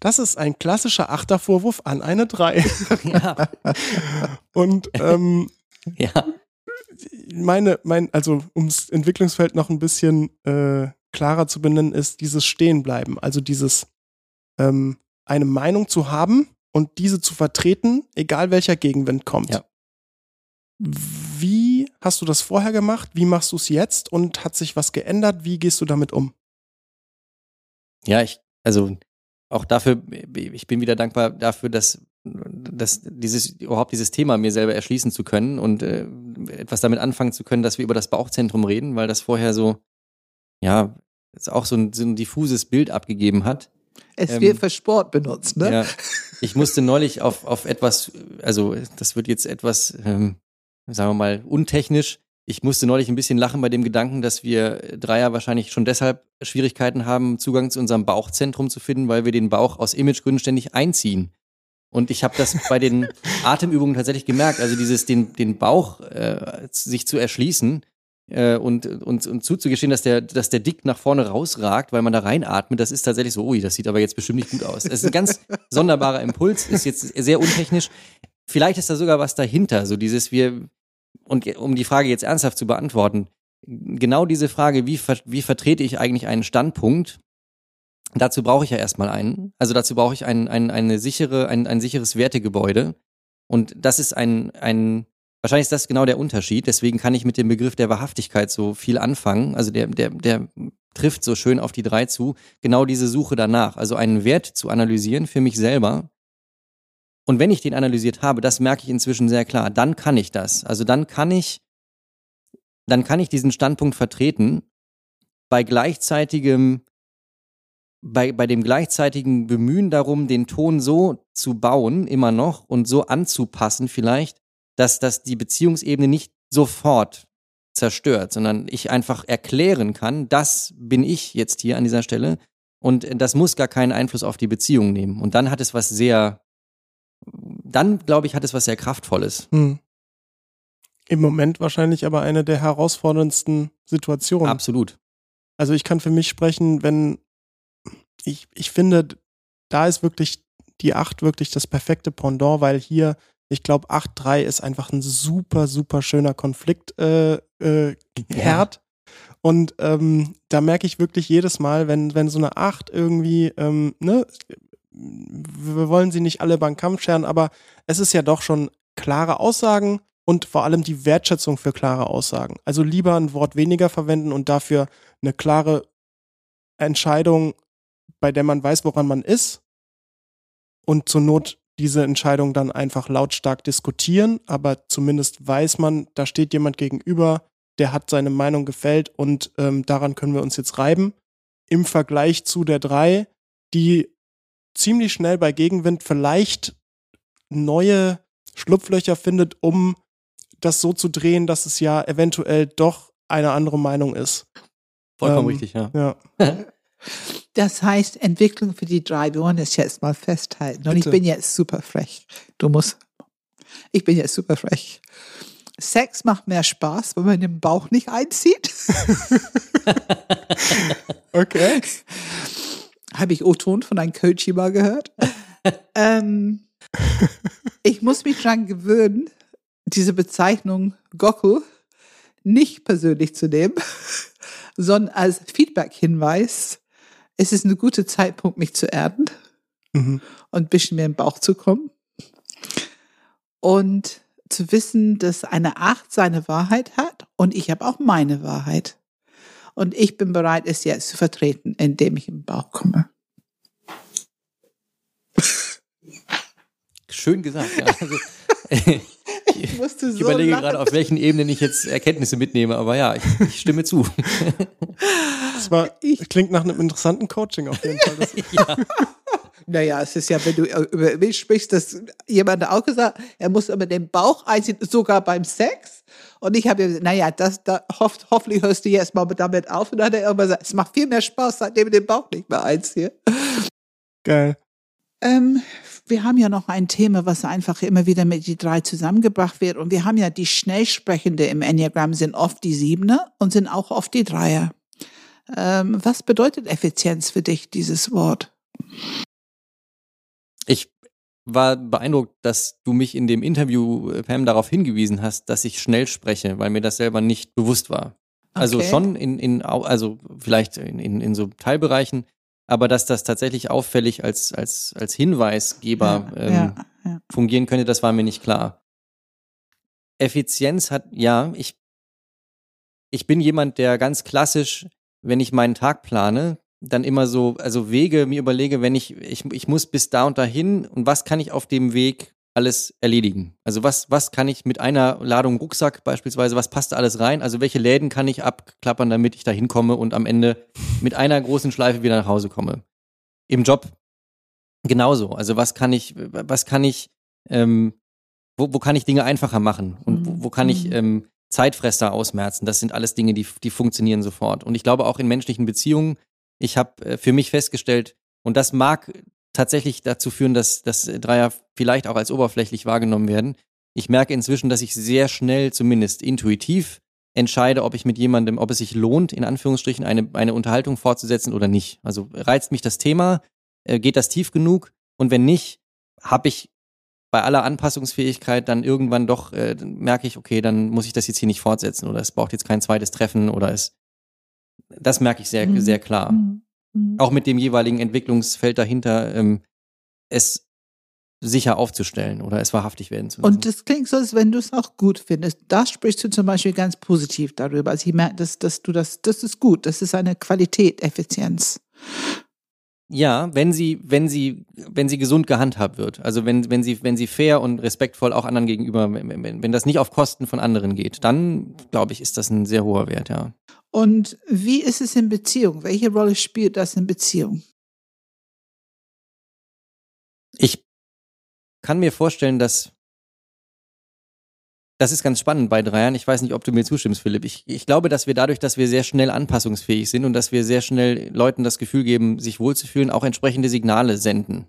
[SPEAKER 1] Das ist ein klassischer Achtervorwurf an eine Drei. Ja. Und ähm, ja. Meine, mein, also ums Entwicklungsfeld noch ein bisschen äh, klarer zu benennen, ist dieses Stehenbleiben. Also dieses ähm, eine Meinung zu haben und diese zu vertreten, egal welcher Gegenwind kommt. Ja. Wie hast du das vorher gemacht? Wie machst du es jetzt? Und hat sich was geändert? Wie gehst du damit um?
[SPEAKER 3] Ja, ich, also auch dafür, ich bin wieder dankbar dafür, dass, dass dieses, überhaupt dieses Thema mir selber erschließen zu können und äh, etwas damit anfangen zu können, dass wir über das Bauchzentrum reden, weil das vorher so, ja, jetzt auch so ein, so ein diffuses Bild abgegeben hat.
[SPEAKER 2] Es ähm, wird für Sport benutzt, ne? Ja.
[SPEAKER 3] Ich musste neulich auf, auf etwas, also das wird jetzt etwas, ähm, sagen wir mal, untechnisch, ich musste neulich ein bisschen lachen bei dem Gedanken, dass wir Dreier wahrscheinlich schon deshalb Schwierigkeiten haben, Zugang zu unserem Bauchzentrum zu finden, weil wir den Bauch aus Imagegründen ständig einziehen. Und ich habe das bei den Atemübungen tatsächlich gemerkt. Also dieses den, den Bauch äh, sich zu erschließen äh, und, und, und zuzugestehen, dass der, dass der Dick nach vorne rausragt, weil man da reinatmet, das ist tatsächlich so, ui, das sieht aber jetzt bestimmt nicht gut aus. Das ist ein ganz sonderbarer Impuls, ist jetzt sehr untechnisch. Vielleicht ist da sogar was dahinter, so dieses, wir, und um die Frage jetzt ernsthaft zu beantworten, genau diese Frage, wie, ver wie vertrete ich eigentlich einen Standpunkt, dazu brauche ich ja erstmal einen. Also dazu brauche ich ein, ein, eine sichere, ein, ein sicheres Wertegebäude. Und das ist ein, ein, wahrscheinlich ist das genau der Unterschied. Deswegen kann ich mit dem Begriff der Wahrhaftigkeit so viel anfangen. Also der, der, der trifft so schön auf die drei zu. Genau diese Suche danach. Also einen Wert zu analysieren für mich selber und wenn ich den analysiert habe, das merke ich inzwischen sehr klar, dann kann ich das. Also dann kann ich, dann kann ich diesen Standpunkt vertreten bei gleichzeitigem, bei, bei dem gleichzeitigen Bemühen darum, den Ton so zu bauen, immer noch und so anzupassen vielleicht, dass das die Beziehungsebene nicht sofort zerstört, sondern ich einfach erklären kann, das bin ich jetzt hier an dieser Stelle und das muss gar keinen Einfluss auf die Beziehung nehmen. Und dann hat es was sehr dann, glaube ich, hat es was sehr Kraftvolles. Hm.
[SPEAKER 1] Im Moment wahrscheinlich aber eine der herausforderndsten Situationen.
[SPEAKER 3] Absolut.
[SPEAKER 1] Also ich kann für mich sprechen, wenn ich, ich finde, da ist wirklich die 8 wirklich das perfekte Pendant, weil hier, ich glaube, 8-3 ist einfach ein super, super schöner Konflikt äh, äh, Herd. Ja. Und ähm, da merke ich wirklich jedes Mal, wenn, wenn so eine 8 irgendwie, ähm, ne, wir wollen sie nicht alle beim Kampf scheren, aber es ist ja doch schon klare Aussagen und vor allem die Wertschätzung für klare Aussagen. Also lieber ein Wort weniger verwenden und dafür eine klare Entscheidung, bei der man weiß, woran man ist und zur Not diese Entscheidung dann einfach lautstark diskutieren, aber zumindest weiß man, da steht jemand gegenüber, der hat seine Meinung gefällt und ähm, daran können wir uns jetzt reiben. Im Vergleich zu der drei, die ziemlich schnell bei Gegenwind vielleicht neue Schlupflöcher findet, um das so zu drehen, dass es ja eventuell doch eine andere Meinung ist.
[SPEAKER 3] Vollkommen ähm, richtig, ja.
[SPEAKER 1] ja.
[SPEAKER 2] Das heißt, Entwicklung für die drei, wir wollen das jetzt mal festhalten. Und Bitte. ich bin jetzt super frech. Du musst. Ich bin jetzt super frech. Sex macht mehr Spaß, wenn man den Bauch nicht einzieht.
[SPEAKER 1] okay
[SPEAKER 2] habe ich O-Ton von einem Coach mal gehört. ähm, ich muss mich dran gewöhnen, diese Bezeichnung Gockel nicht persönlich zu nehmen, sondern als Feedback-Hinweis, es ist ein guter Zeitpunkt, mich zu erden
[SPEAKER 1] Mhm.
[SPEAKER 2] und ein bisschen mehr im Bauch zu kommen. Und zu wissen, dass eine Acht seine Wahrheit hat und ich habe auch meine Wahrheit. Und ich bin bereit, es jetzt zu vertreten, indem ich im Bauch komme.
[SPEAKER 3] Schön gesagt, ja. Also,
[SPEAKER 2] Ich musste
[SPEAKER 3] ich
[SPEAKER 2] so
[SPEAKER 3] überlege
[SPEAKER 2] lachen.
[SPEAKER 3] gerade, auf welchen Ebenen ich jetzt Erkenntnisse mitnehme, aber ja, ich, ich stimme zu.
[SPEAKER 1] Das war, klingt nach einem interessanten Coaching auf jeden Fall.
[SPEAKER 3] Ja.
[SPEAKER 2] Naja, es ist ja, wenn du über mich sprichst, dass jemand auch gesagt, er muss immer den Bauch einziehen, sogar beim Sex. Und ich habe gesagt, naja, das, da, hoff, hoffentlich hörst du jetzt mal damit auf. Und dann hat er immer gesagt, es macht viel mehr Spaß, seitdem ich den Bauch nicht mehr einziehe.
[SPEAKER 1] geil.
[SPEAKER 2] Ähm, wir haben ja noch ein Thema, was einfach immer wieder mit die drei zusammengebracht wird. Und wir haben ja die Schnellsprechende im Enneagramm sind oft die Siebener und sind auch oft die Dreier. Ähm, was bedeutet Effizienz für dich, dieses Wort?
[SPEAKER 3] Ich war beeindruckt, dass du mich in dem Interview, äh, Pam, darauf hingewiesen hast, dass ich schnell spreche, weil mir das selber nicht bewusst war. Also
[SPEAKER 2] Okay.
[SPEAKER 3] schon in, in, also vielleicht in, in, in so Teilbereichen, aber dass das tatsächlich auffällig als, als, als Hinweisgeber
[SPEAKER 2] ja,
[SPEAKER 3] ähm,
[SPEAKER 2] ja, ja.
[SPEAKER 3] fungieren könnte, das war mir nicht klar. Effizienz hat, ja, ich, ich bin jemand, der ganz klassisch, wenn ich meinen Tag plane, dann immer so, also Wege mir überlege, wenn ich, ich, ich muss bis da und dahin und was kann ich auf dem Weg alles erledigen? Also was, was kann ich mit einer Ladung Rucksack beispielsweise, was passt da alles rein? Also welche Läden kann ich abklappern, damit ich da hinkomme und am Ende mit einer großen Schleife wieder nach Hause komme? Im Job genauso. Also was kann ich, was kann ich, ähm, wo, wo kann ich Dinge einfacher machen und wo, wo kann ich
[SPEAKER 2] Mhm.
[SPEAKER 3] ähm, Zeitfresser ausmerzen? Das sind alles Dinge, die, die funktionieren sofort. Und ich glaube auch in menschlichen Beziehungen, ich habe äh, für mich festgestellt, und das mag tatsächlich dazu führen, dass, dass Dreier vielleicht auch als oberflächlich wahrgenommen werden. Ich merke inzwischen, dass ich sehr schnell, zumindest intuitiv, entscheide, ob ich mit jemandem, ob es sich lohnt, in Anführungsstrichen, eine, eine Unterhaltung fortzusetzen oder nicht. Also reizt mich das Thema, äh, geht das tief genug? Und wenn nicht, habe ich bei aller Anpassungsfähigkeit dann irgendwann doch, äh, dann merke ich, okay, dann muss ich das jetzt hier nicht fortsetzen oder es braucht jetzt kein zweites Treffen oder es, das merke ich sehr,
[SPEAKER 2] Mhm.
[SPEAKER 3] sehr klar.
[SPEAKER 2] Mhm. Mhm.
[SPEAKER 3] Auch mit dem jeweiligen Entwicklungsfeld dahinter, ähm, es sicher aufzustellen oder es wahrhaftig werden zu lassen.
[SPEAKER 2] Und das klingt so, als wenn du es auch gut findest. Da sprichst du zum Beispiel ganz positiv darüber. Also ich merke, dass, dass du das, das ist gut. Das ist eine Qualität, Effizienz.
[SPEAKER 3] Ja, wenn sie, wenn sie, wenn sie gesund gehandhabt wird. Also wenn, wenn sie, wenn sie fair und respektvoll auch anderen gegenüber, wenn, wenn, wenn das nicht auf Kosten von anderen geht, dann glaube ich, ist das ein sehr hoher Wert, ja.
[SPEAKER 2] Und wie ist es in Beziehung? Welche Rolle spielt das in Beziehung?
[SPEAKER 3] Ich kann mir vorstellen, dass das ist ganz spannend bei Dreiern. Ich weiß nicht, ob du mir zustimmst, Philipp. Ich, ich glaube, dass wir dadurch, dass wir sehr schnell anpassungsfähig sind und dass wir sehr schnell Leuten das Gefühl geben, sich wohlzufühlen, auch entsprechende Signale senden.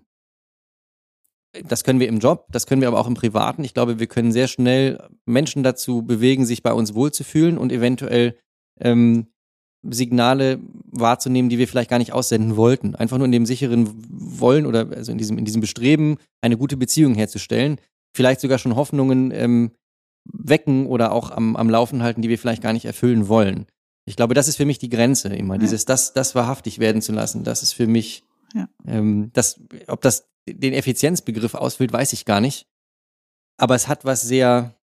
[SPEAKER 3] Das können wir im Job, das können wir aber auch im Privaten. Ich glaube, wir können sehr schnell Menschen dazu bewegen, sich bei uns wohlzufühlen und eventuell ähm, Signale wahrzunehmen, die wir vielleicht gar nicht aussenden wollten. Einfach nur in dem sicheren Wollen oder also in diesem, in diesem Bestreben, eine gute Beziehung herzustellen. Vielleicht sogar schon Hoffnungen ähm, wecken oder auch am, am Laufen halten, die wir vielleicht gar nicht erfüllen wollen. Ich glaube, das ist für mich die Grenze immer.
[SPEAKER 2] Ja.
[SPEAKER 3] Dieses, das, das wahrhaftig werden zu lassen, das ist für mich,
[SPEAKER 2] Ja.
[SPEAKER 3] ähm, das, ob das den Effizienzbegriff ausfüllt, weiß ich gar nicht. Aber es hat was sehr,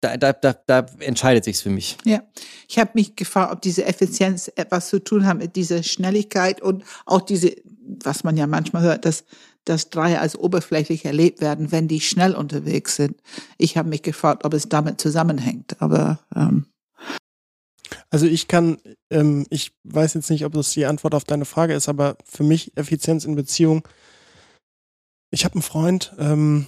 [SPEAKER 3] da, da, da, da entscheidet sich's für mich.
[SPEAKER 2] Ja, ich habe mich gefragt, ob diese Effizienz etwas zu tun hat mit dieser Schnelligkeit und auch diese, was man ja manchmal hört, dass, dass Dreier als oberflächlich erlebt werden, wenn die schnell unterwegs sind. Ich habe mich gefragt, ob es damit zusammenhängt, aber ähm,
[SPEAKER 1] Also ich kann, ähm, ich weiß jetzt nicht, ob das die Antwort auf deine Frage ist, aber für mich Effizienz in Beziehung. Ich habe einen Freund ähm,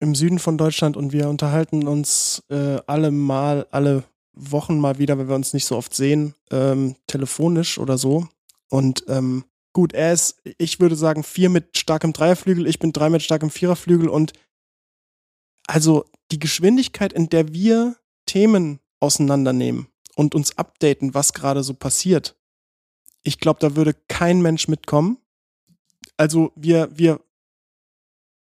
[SPEAKER 1] im Süden von Deutschland und wir unterhalten uns äh, alle mal, alle Wochen mal wieder, wenn wir uns nicht so oft sehen, ähm, telefonisch oder so. Und ähm, gut, er ist, ich würde sagen, vier mit starkem Dreierflügel, ich bin drei mit starkem Viererflügel und also die Geschwindigkeit, in der wir Themen auseinandernehmen und uns updaten, was gerade so passiert. Ich glaube, da würde kein Mensch mitkommen. Also wir, wir,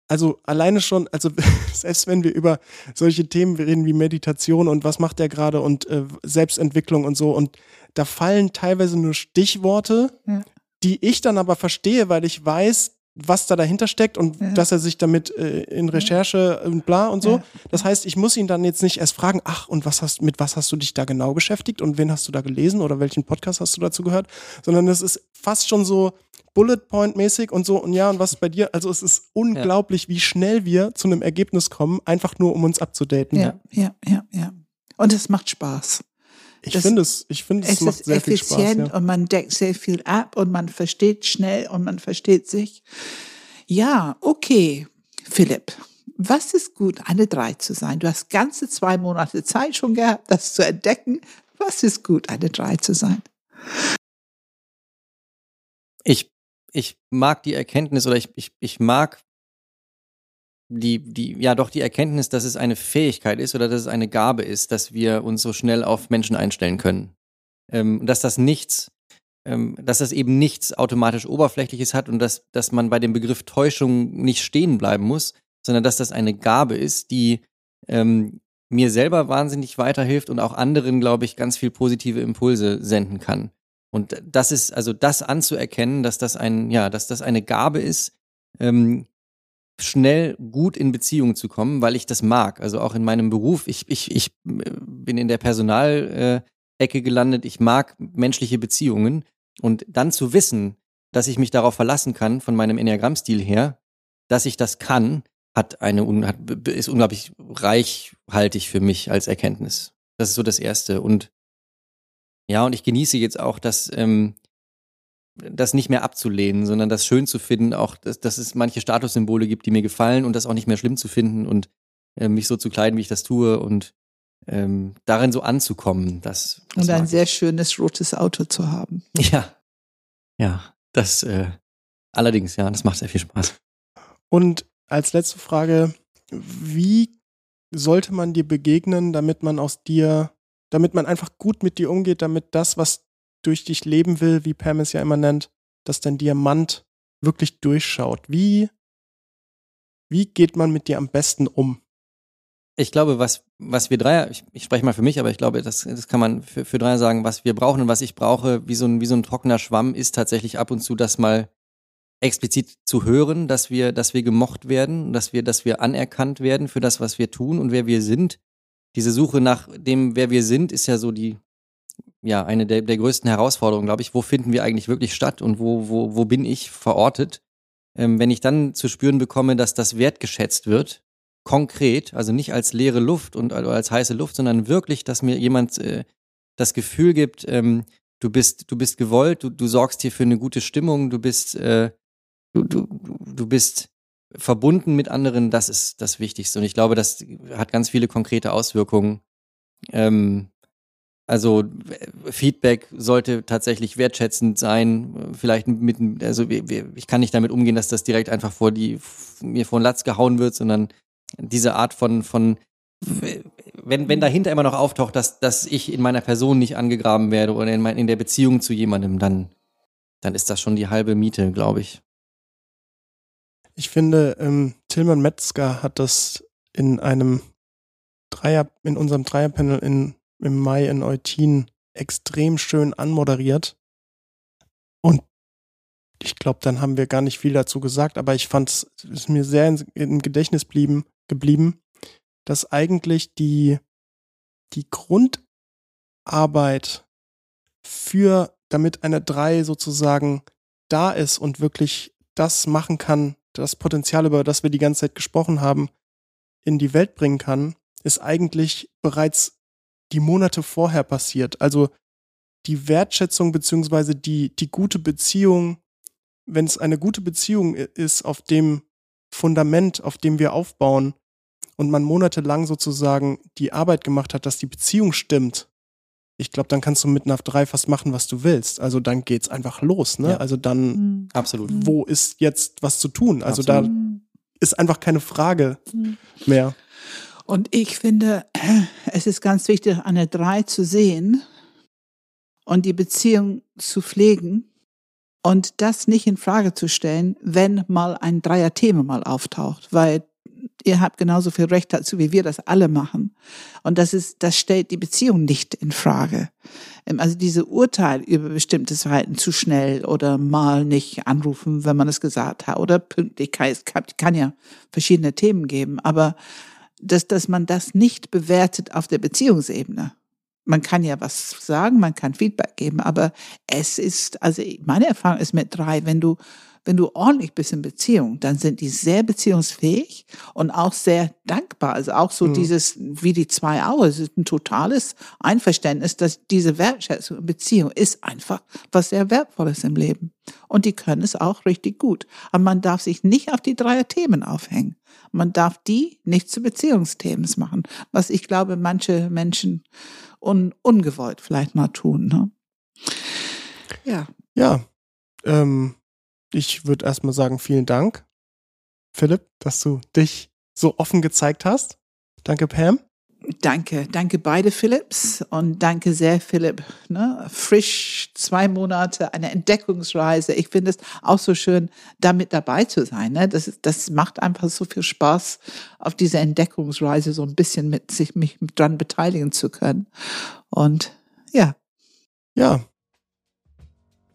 [SPEAKER 1] also alleine schon, also selbst wenn wir über solche Themen reden wie Meditation und was macht der gerade und äh, Selbstentwicklung und so und da fallen teilweise nur Stichworte
[SPEAKER 2] Ja.
[SPEAKER 1] die ich dann aber verstehe, weil ich weiß, was da dahinter steckt und
[SPEAKER 2] Ja.
[SPEAKER 1] dass er sich damit äh, in Recherche und bla und so.
[SPEAKER 2] Ja.
[SPEAKER 1] Das heißt, ich muss ihn dann jetzt nicht erst fragen, ach, und was hast, mit was hast du dich da genau beschäftigt und wen hast du da gelesen oder welchen Podcast hast du dazu gehört, sondern es ist fast schon so Bullet Point mäßig und so und ja, und was bei dir? Also es ist unglaublich, wie schnell wir zu einem Ergebnis kommen, einfach nur um uns abzudaten.
[SPEAKER 2] Ja, ja, ja, ja. Und es macht Spaß.
[SPEAKER 1] Ich finde es, ich finde es
[SPEAKER 2] Es
[SPEAKER 1] macht
[SPEAKER 2] ist
[SPEAKER 1] sehr viel Spaß.
[SPEAKER 2] effizient
[SPEAKER 1] Ja.
[SPEAKER 2] und man deckt sehr viel ab und man versteht schnell und man versteht sich. Ja, okay, Philipp. Was ist gut, eine Drei zu sein? Du hast ganze zwei Monate Zeit schon gehabt, das zu entdecken. Was ist gut, eine Drei zu sein?
[SPEAKER 3] Ich, ich mag die Erkenntnis oder ich, ich, ich mag die, die, ja doch die Erkenntnis, dass es eine Fähigkeit ist oder dass es eine Gabe ist, dass wir uns so schnell auf Menschen einstellen können. Ähm, dass das nichts, ähm, dass das eben nichts automatisch Oberflächliches hat und dass, dass man bei dem Begriff Täuschung nicht stehen bleiben muss, sondern dass das eine Gabe ist, die ähm, mir selber wahnsinnig weiterhilft und auch anderen, glaube ich, ganz viel positive Impulse senden kann. Und das ist, also das anzuerkennen, dass das ein, ja, dass das eine Gabe ist, ähm, schnell gut in Beziehung zu kommen, weil ich das mag. Also auch in meinem Beruf. Ich, ich, ich äh, bin in der Personalecke äh, gelandet. Ich mag menschliche Beziehungen. Und dann zu wissen, dass ich mich darauf verlassen kann, von meinem Enneagrammstil her, dass ich das kann, hat eine, hat, ist unglaublich reichhaltig für mich als Erkenntnis. Das ist so das Erste. Und ja, und ich genieße jetzt auch, dass ähm, das nicht mehr abzulehnen, sondern das schön zu finden, auch dass, dass es manche Statussymbole gibt, die mir gefallen und das auch nicht mehr schlimm zu finden und äh, mich so zu kleiden, wie ich das tue und ähm, darin so anzukommen. Das, das
[SPEAKER 2] Und ein sehr
[SPEAKER 3] ich.
[SPEAKER 2] schönes rotes Auto zu haben.
[SPEAKER 3] ja, ja, das äh, allerdings ja, das macht sehr viel Spaß.
[SPEAKER 1] Und als letzte Frage, wie sollte man dir begegnen, damit man aus dir, damit man einfach gut mit dir umgeht, damit das, was durch dich leben will, wie Pam es ja immer nennt, dass dein Diamant wirklich durchschaut? Wie, wie geht man mit dir am besten um?
[SPEAKER 3] Ich glaube, was, was wir Dreier, ich, ich spreche mal für mich, aber ich glaube, das, das kann man für, für Dreier sagen, was wir brauchen und was ich brauche, wie so ein, wie so ein trockener Schwamm, ist tatsächlich ab und zu das mal explizit zu hören, dass wir, dass wir gemocht werden, dass wir, dass wir anerkannt werden für das, was wir tun und wer wir sind. Diese Suche nach dem, wer wir sind, ist ja so die, ja, eine der, der größten Herausforderungen, glaube ich. Wo finden wir eigentlich wirklich statt und wo, wo, wo bin ich verortet? Ähm, wenn ich dann zu spüren bekomme, dass das wertgeschätzt wird, konkret, also nicht als leere Luft und oder als heiße Luft, sondern wirklich, dass mir jemand äh, das Gefühl gibt, ähm, du bist, du bist gewollt, du, du sorgst hier für eine gute Stimmung, du bist, äh, du, du, du bist verbunden mit anderen, das ist das Wichtigste. Und ich glaube, das hat ganz viele konkrete Auswirkungen. Ähm, also äh, Feedback sollte tatsächlich wertschätzend sein. Vielleicht mit, also ich kann nicht damit umgehen, dass das direkt einfach vor die mir vor den Latz gehauen wird, sondern diese Art von von wenn wenn dahinter immer noch auftaucht, dass dass ich in meiner Person nicht angegraben werde oder in, mein, in der Beziehung zu jemandem, dann dann ist das schon die halbe Miete, glaube ich.
[SPEAKER 1] Ich finde, ähm, Tilman Metzger hat das in einem Dreier, in unserem Dreierpanel in, im Mai in Eutin extrem schön anmoderiert. Und ich glaube, dann haben wir gar nicht viel dazu gesagt, aber ich fand es ist mir sehr im Gedächtnis blieben, geblieben, dass eigentlich die, die Grundarbeit für, damit eine Drei sozusagen da ist und wirklich das machen kann, das Potenzial, über das wir die ganze Zeit gesprochen haben, in die Welt bringen kann, ist eigentlich bereits die Monate vorher passiert. Also die Wertschätzung beziehungsweise die, die gute Beziehung, wenn es eine gute Beziehung ist, auf dem Fundament, auf dem wir aufbauen und man monatelang sozusagen die Arbeit gemacht hat, dass die Beziehung stimmt, ich glaube, dann kannst du mit NAV 3 fast machen, was du willst. Also dann geht's einfach los, ne?
[SPEAKER 3] Ja.
[SPEAKER 1] Also dann,
[SPEAKER 3] Absolut.
[SPEAKER 1] wo ist jetzt was zu tun? Also
[SPEAKER 3] Absolut.
[SPEAKER 1] da ist einfach keine Frage mehr.
[SPEAKER 2] Und ich finde, es ist ganz wichtig, eine Drei zu sehen und die Beziehung zu pflegen und das nicht in Frage zu stellen, wenn mal ein Dreier-Thema mal auftaucht, weil ihr habt genauso viel Recht dazu, wie wir das alle machen. Und das ist, das stellt die Beziehung nicht in Frage. Ähm, also diese Urteil über bestimmtes Verhalten zu schnell oder mal nicht anrufen, wenn man es gesagt hat oder Pünktlichkeit, es kann, kann ja verschiedene Themen geben, aber dass, dass man das nicht bewertet auf der Beziehungsebene. Man kann ja was sagen, man kann Feedback geben, aber es ist, also meine Erfahrung ist mit drei, wenn du wenn du ordentlich bist in Beziehung, dann sind die sehr beziehungsfähig und auch sehr dankbar. Also auch so mhm. dieses, wie die zwei Augen, es ist ein totales Einverständnis, dass diese Wertschätzung in Beziehung ist einfach was sehr Wertvolles im Leben. Und die können es auch richtig gut. Aber man darf sich nicht auf die drei Themen aufhängen. Man darf die nicht zu Beziehungsthemen machen, was ich glaube, manche Menschen un ungewollt vielleicht mal tun. Ne?
[SPEAKER 1] Ja. Ja. Ähm, ich würde erstmal sagen, vielen Dank, Philipp, dass du dich so offen gezeigt hast. Danke, Pam.
[SPEAKER 2] Danke, danke beide Philips und danke sehr Philipp. Ne? Frisch zwei Monate, eine Entdeckungsreise. Ich finde es auch so schön, damit dabei zu sein. Ne? Das, das macht einfach so viel Spaß, auf dieser Entdeckungsreise so ein bisschen mit sich mich dran beteiligen zu können. Und ja.
[SPEAKER 1] Ja,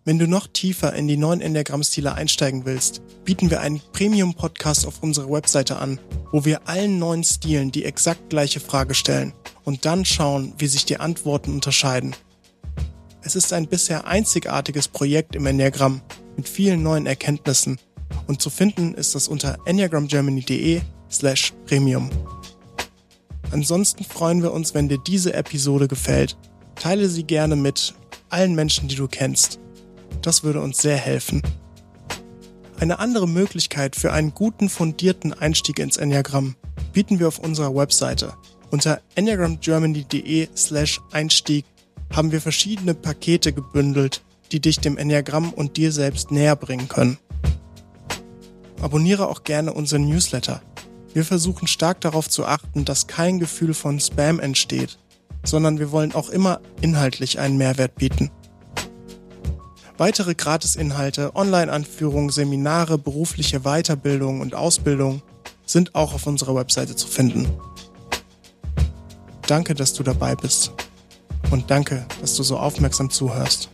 [SPEAKER 1] wenn du noch tiefer in die neuen Enneagramm-Stile einsteigen willst, bieten wir einen Premium-Podcast auf unserer Webseite an, wo wir allen neuen Stilen die exakt gleiche Frage stellen und dann schauen, wie sich die Antworten unterscheiden. Es ist ein bisher einzigartiges Projekt im Enneagramm mit vielen neuen Erkenntnissen und zu finden ist es unter enneagramgermany.de slash premium. Ansonsten freuen wir uns, wenn dir diese Episode gefällt. Teile sie gerne mit allen Menschen, die du kennst. Das würde uns sehr helfen. Eine andere Möglichkeit für einen guten fundierten Einstieg ins Enneagramm bieten wir auf unserer Webseite. Unter enneagramgermany.de slash Einstieg haben wir verschiedene Pakete gebündelt, die dich dem Enneagramm und dir selbst näher bringen können. Abonniere auch gerne unseren Newsletter. Wir versuchen stark darauf zu achten, dass kein Gefühl von Spam entsteht, sondern wir wollen auch immer inhaltlich einen Mehrwert bieten. Weitere Gratisinhalte, Online-Anführungen, Seminare, berufliche Weiterbildung und Ausbildung sind auch auf unserer Webseite zu finden. Danke, dass du dabei bist. Und danke, dass du so aufmerksam zuhörst.